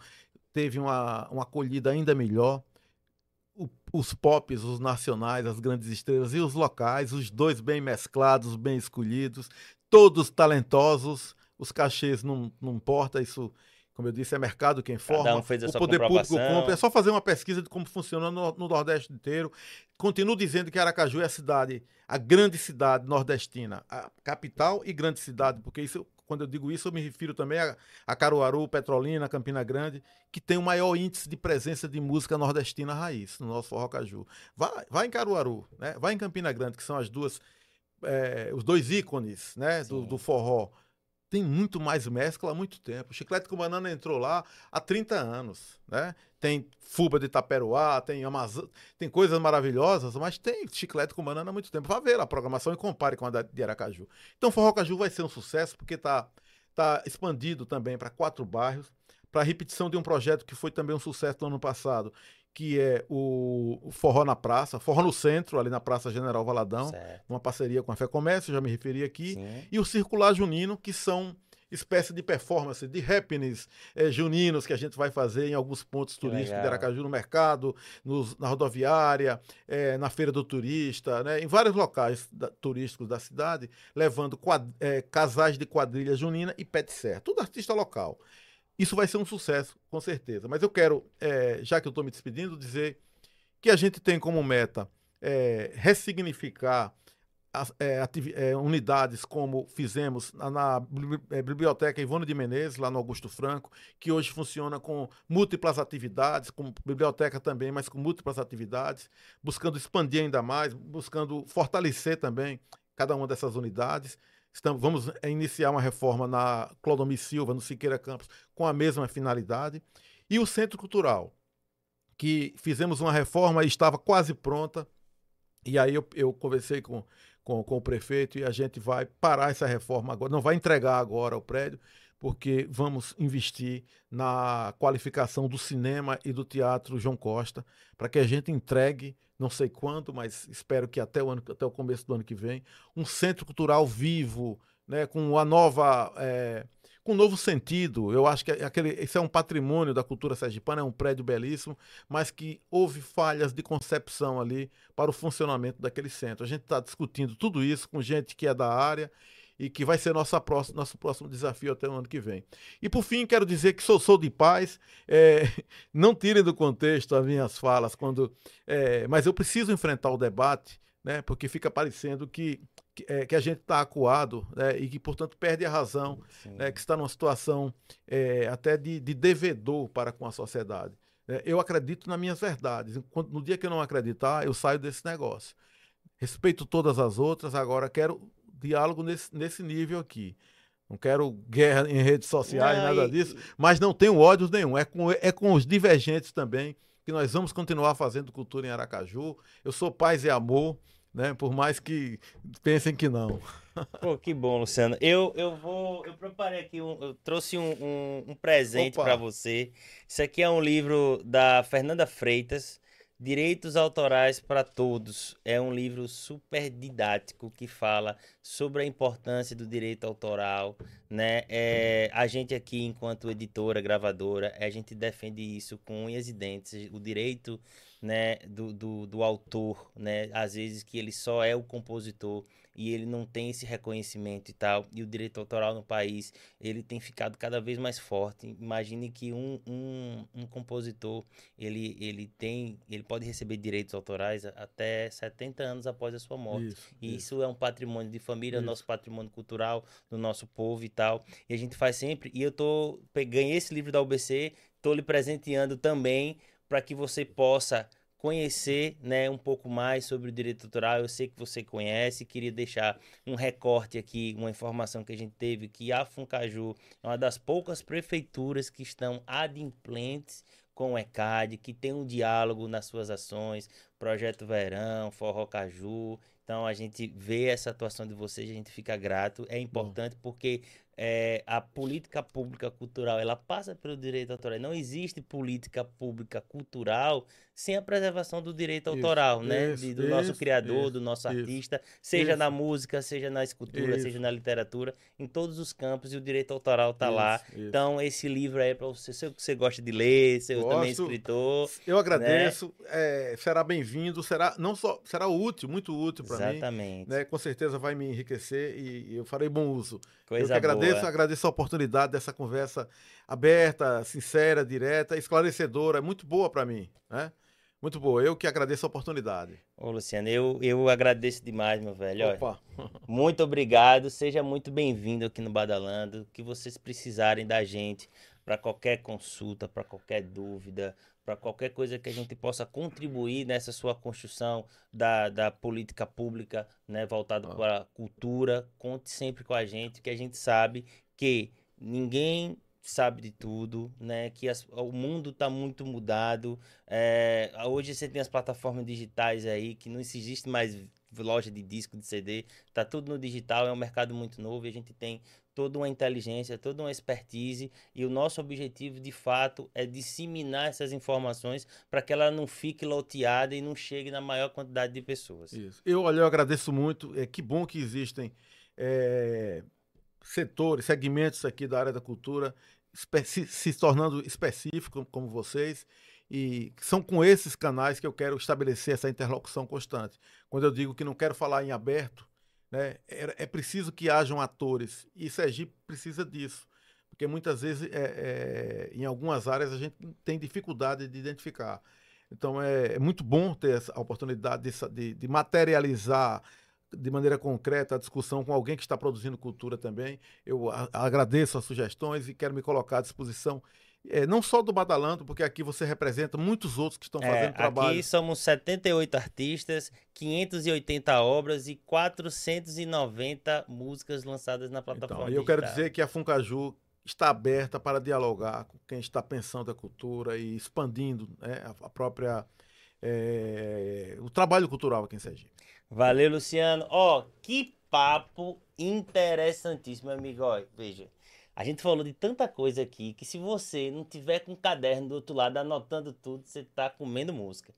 teve uma, uma acolhida ainda melhor. O- os pops, os nacionais, as grandes estrelas e os locais, os dois bem mesclados, bem escolhidos, todos talentosos. Os cachês não, não importa, isso, como eu disse, é mercado quem forma. um o poder público compra. É só fazer uma pesquisa de como funciona no, no Nordeste inteiro. Continuo dizendo que Aracaju é a cidade, a grande cidade nordestina, a capital e grande cidade, porque isso, quando eu digo isso, eu me refiro também a, a Caruaru, Petrolina, Campina Grande, que tem o maior índice de presença de música nordestina raiz no nosso Forró Caju. Vai, vai em Caruaru, né? vai em Campina Grande, que são as duas, eh, os dois ícones né? do, do forró. Tem muito mais mescla há muito tempo. O Chiclete com Banana entrou lá há 30 anos, né? Tem Fuba de Itaperuá, tem Amazon, tem coisas maravilhosas, mas tem Chiclete com Banana há muito tempo. Vá ver a programação e compare com a de Aracaju. Então, Forró Caju vai ser um sucesso porque está tá expandido também para quatro bairros, para repetição de um projeto que foi também um sucesso no ano passado, que é o, Forró na Praça, Forró no Centro, ali na Praça General Valadão, Certo. uma parceria com a Fé Comércio, já me referi aqui Sim. e o Circular Junino, que são espécie de performance, de happenings eh, juninos que a gente vai fazer em alguns pontos Que turísticos de. Aracaju, no mercado, nos- na rodoviária, eh, na Feira do Turista, né, em vários locais da- turísticos da cidade, levando quad- eh, casais de quadrilha junina e pet serra, tudo artista local. Isso vai ser um sucesso, com certeza. Mas eu quero, eh, já que eu estou me despedindo, dizer que a gente tem como meta eh, ressignificar as, é, é, unidades como fizemos na, na é, Biblioteca Ivone de Menezes, lá no Augusto Franco, que hoje funciona com múltiplas atividades, com biblioteca também, mas com múltiplas atividades, buscando expandir ainda mais, buscando fortalecer também cada uma dessas unidades. Estamos, vamos é, iniciar uma reforma na Clodomir Silva, no Siqueira Campos, com a mesma finalidade. E o Centro Cultural, que fizemos uma reforma e estava quase pronta. E aí eu, eu conversei com, com, com o prefeito e a gente vai parar essa reforma agora, não vai entregar agora o prédio, porque vamos investir na qualificação do cinema e do teatro João Costa, para que a gente entregue, não sei quando, mas espero que até o, ano, até o começo do ano que vem, um centro cultural vivo, né, com a nova. eh, com um novo sentido. Eu acho que aquele, esse é um patrimônio da cultura sergipana, é um prédio belíssimo, mas que houve falhas de concepção ali para o funcionamento daquele centro. A gente está discutindo tudo isso com gente que é da área e que vai ser nossa próxima, nosso próximo desafio até o ano que vem. E por fim, quero dizer que sou, sou de paz, é, não tirem do contexto as minhas falas, quando, é, mas eu preciso enfrentar o debate, né, porque fica parecendo que, que, é, que a gente está acuado né, e que, portanto, perde a razão né, que está numa situação é, até de, de devedor para com a sociedade. né. eu acredito nas minhas verdades. No dia que eu não acreditar, eu saio desse negócio. Respeito todas as outras, agora quero diálogo nesse, nesse nível aqui. Não quero guerra em redes sociais, Não, nada e- disso, mas não tenho ódio nenhum. É com, é com os divergentes também que nós vamos continuar fazendo cultura em Aracaju. Eu sou paz e amor, né? Por mais que pensem que não. Pô, que bom, Luciano. Eu, eu vou. Eu preparei aqui um. Eu trouxe um, um, um presente para você. Isso aqui é um livro da Fernanda Freitas, Direitos Autorais para Todos. É um livro super didático que fala sobre a importância do direito autoral, né? É, a gente aqui, enquanto editora, gravadora, a gente defende isso com unhas e dentes. O direito né, do, do, do autor, né? Às vezes que ele só é o compositor e ele não tem esse reconhecimento e tal. E o direito autoral no país, ele tem ficado cada vez mais forte. Imagine que um, um, um compositor, ele, ele tem, ele pode receber direitos autorais até 70 anos após a sua morte. Isso, e isso. isso é um patrimônio de família, isso. nosso patrimônio cultural, do nosso povo e tal. E a gente faz sempre, e eu tô, ganhei esse livro da UBC, tô lhe presenteando também para que você possa conhecer né, um pouco mais sobre o direito autoral. Eu sei que você conhece, queria deixar um recorte aqui, uma informação que a gente teve, que a Funcaju é uma das poucas prefeituras que estão adimplentes com o ECAD, que tem um diálogo nas suas ações, Projeto Verão, Forró Caju. Então a gente vê essa atuação de vocês, a gente fica grato. É importante Bom. porque é, a política pública cultural ela passa pelo direito autoral. Não existe política pública cultural sem a preservação do direito isso, autoral, né? Isso, do isso, nosso criador, do nosso artista, seja na música, seja na escultura, seja na literatura, em todos os campos e o direito autoral está lá. Então esse livro aí é para você, se você gosta de ler, se eu também escritor. Eu agradeço. Né? É, será bem-vindo, será não só será útil, muito útil para mim. Exatamente. Né? Com certeza vai me enriquecer e, e eu farei bom uso. Coisa eu que agradeço, boa. agradeço a oportunidade dessa conversa aberta, sincera, direta, esclarecedora, muito boa para mim, né? Muito boa. Eu que agradeço a oportunidade. Ô, Luciano, eu, eu agradeço demais, meu velho. Opa. Olha, muito obrigado. Seja muito bem-vindo aqui no Badalando. que vocês precisarem da gente para qualquer consulta, para qualquer dúvida, para qualquer coisa que a gente possa contribuir nessa sua construção da, da política pública, né, voltado ah. para a cultura, conte sempre com a gente, que a gente sabe que ninguém sabe de tudo, né? Que as, o mundo está muito mudado. É, hoje você tem as plataformas digitais aí que não existe mais loja de disco, de CD, tá tudo no digital, é um mercado muito novo e a gente tem toda uma inteligência, toda uma expertise e o nosso objetivo de fato é disseminar essas informações para que ela não fique loteada e não chegue na maior quantidade de pessoas. Isso. Eu, olha, eu agradeço muito, é que bom que existem é, setores, segmentos aqui da área da cultura se, se tornando específicos como vocês e são com esses canais que eu quero estabelecer essa interlocução constante. Quando eu digo que não quero falar em aberto, né, é, é preciso que hajam atores e Sergipe precisa disso, porque muitas vezes é, é, em algumas áreas a gente tem dificuldade de identificar. Então é, é muito bom ter essa oportunidade de, de, de materializar de maneira concreta a discussão com alguém que está produzindo cultura também. Eu a, agradeço as sugestões e quero me colocar à disposição. É, não só do Badalando, porque aqui você representa muitos outros que estão é, fazendo trabalho. Aqui somos 78 artistas, 580 obras e 490 músicas lançadas na plataforma. Então, eu quero dizer que a Funcaju está aberta para dialogar com quem está pensando a cultura e expandindo né, a, própria. É, o trabalho cultural aqui em Sergipe. Valeu, Luciano. Ó, oh, que papo interessantíssimo, amigo. Ó, veja, a gente falou de tanta coisa aqui que se você não tiver com um caderno do outro lado anotando tudo, você tá comendo música.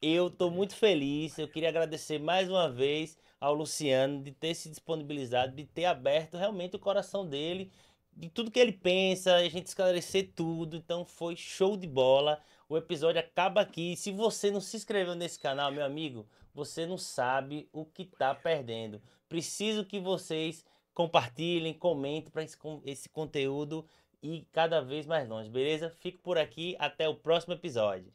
Eu tô muito feliz. Eu queria agradecer mais uma vez ao Luciano de ter se disponibilizado, de ter aberto realmente o coração dele, de tudo que ele pensa, a gente esclarecer tudo. Então foi show de bola. O episódio acaba aqui. Se você não se inscreveu nesse canal, meu amigo, você não sabe o que está perdendo. Preciso que vocês compartilhem, comentem para esse, esse conteúdo ir cada vez mais longe, beleza? Fico por aqui, até o próximo episódio.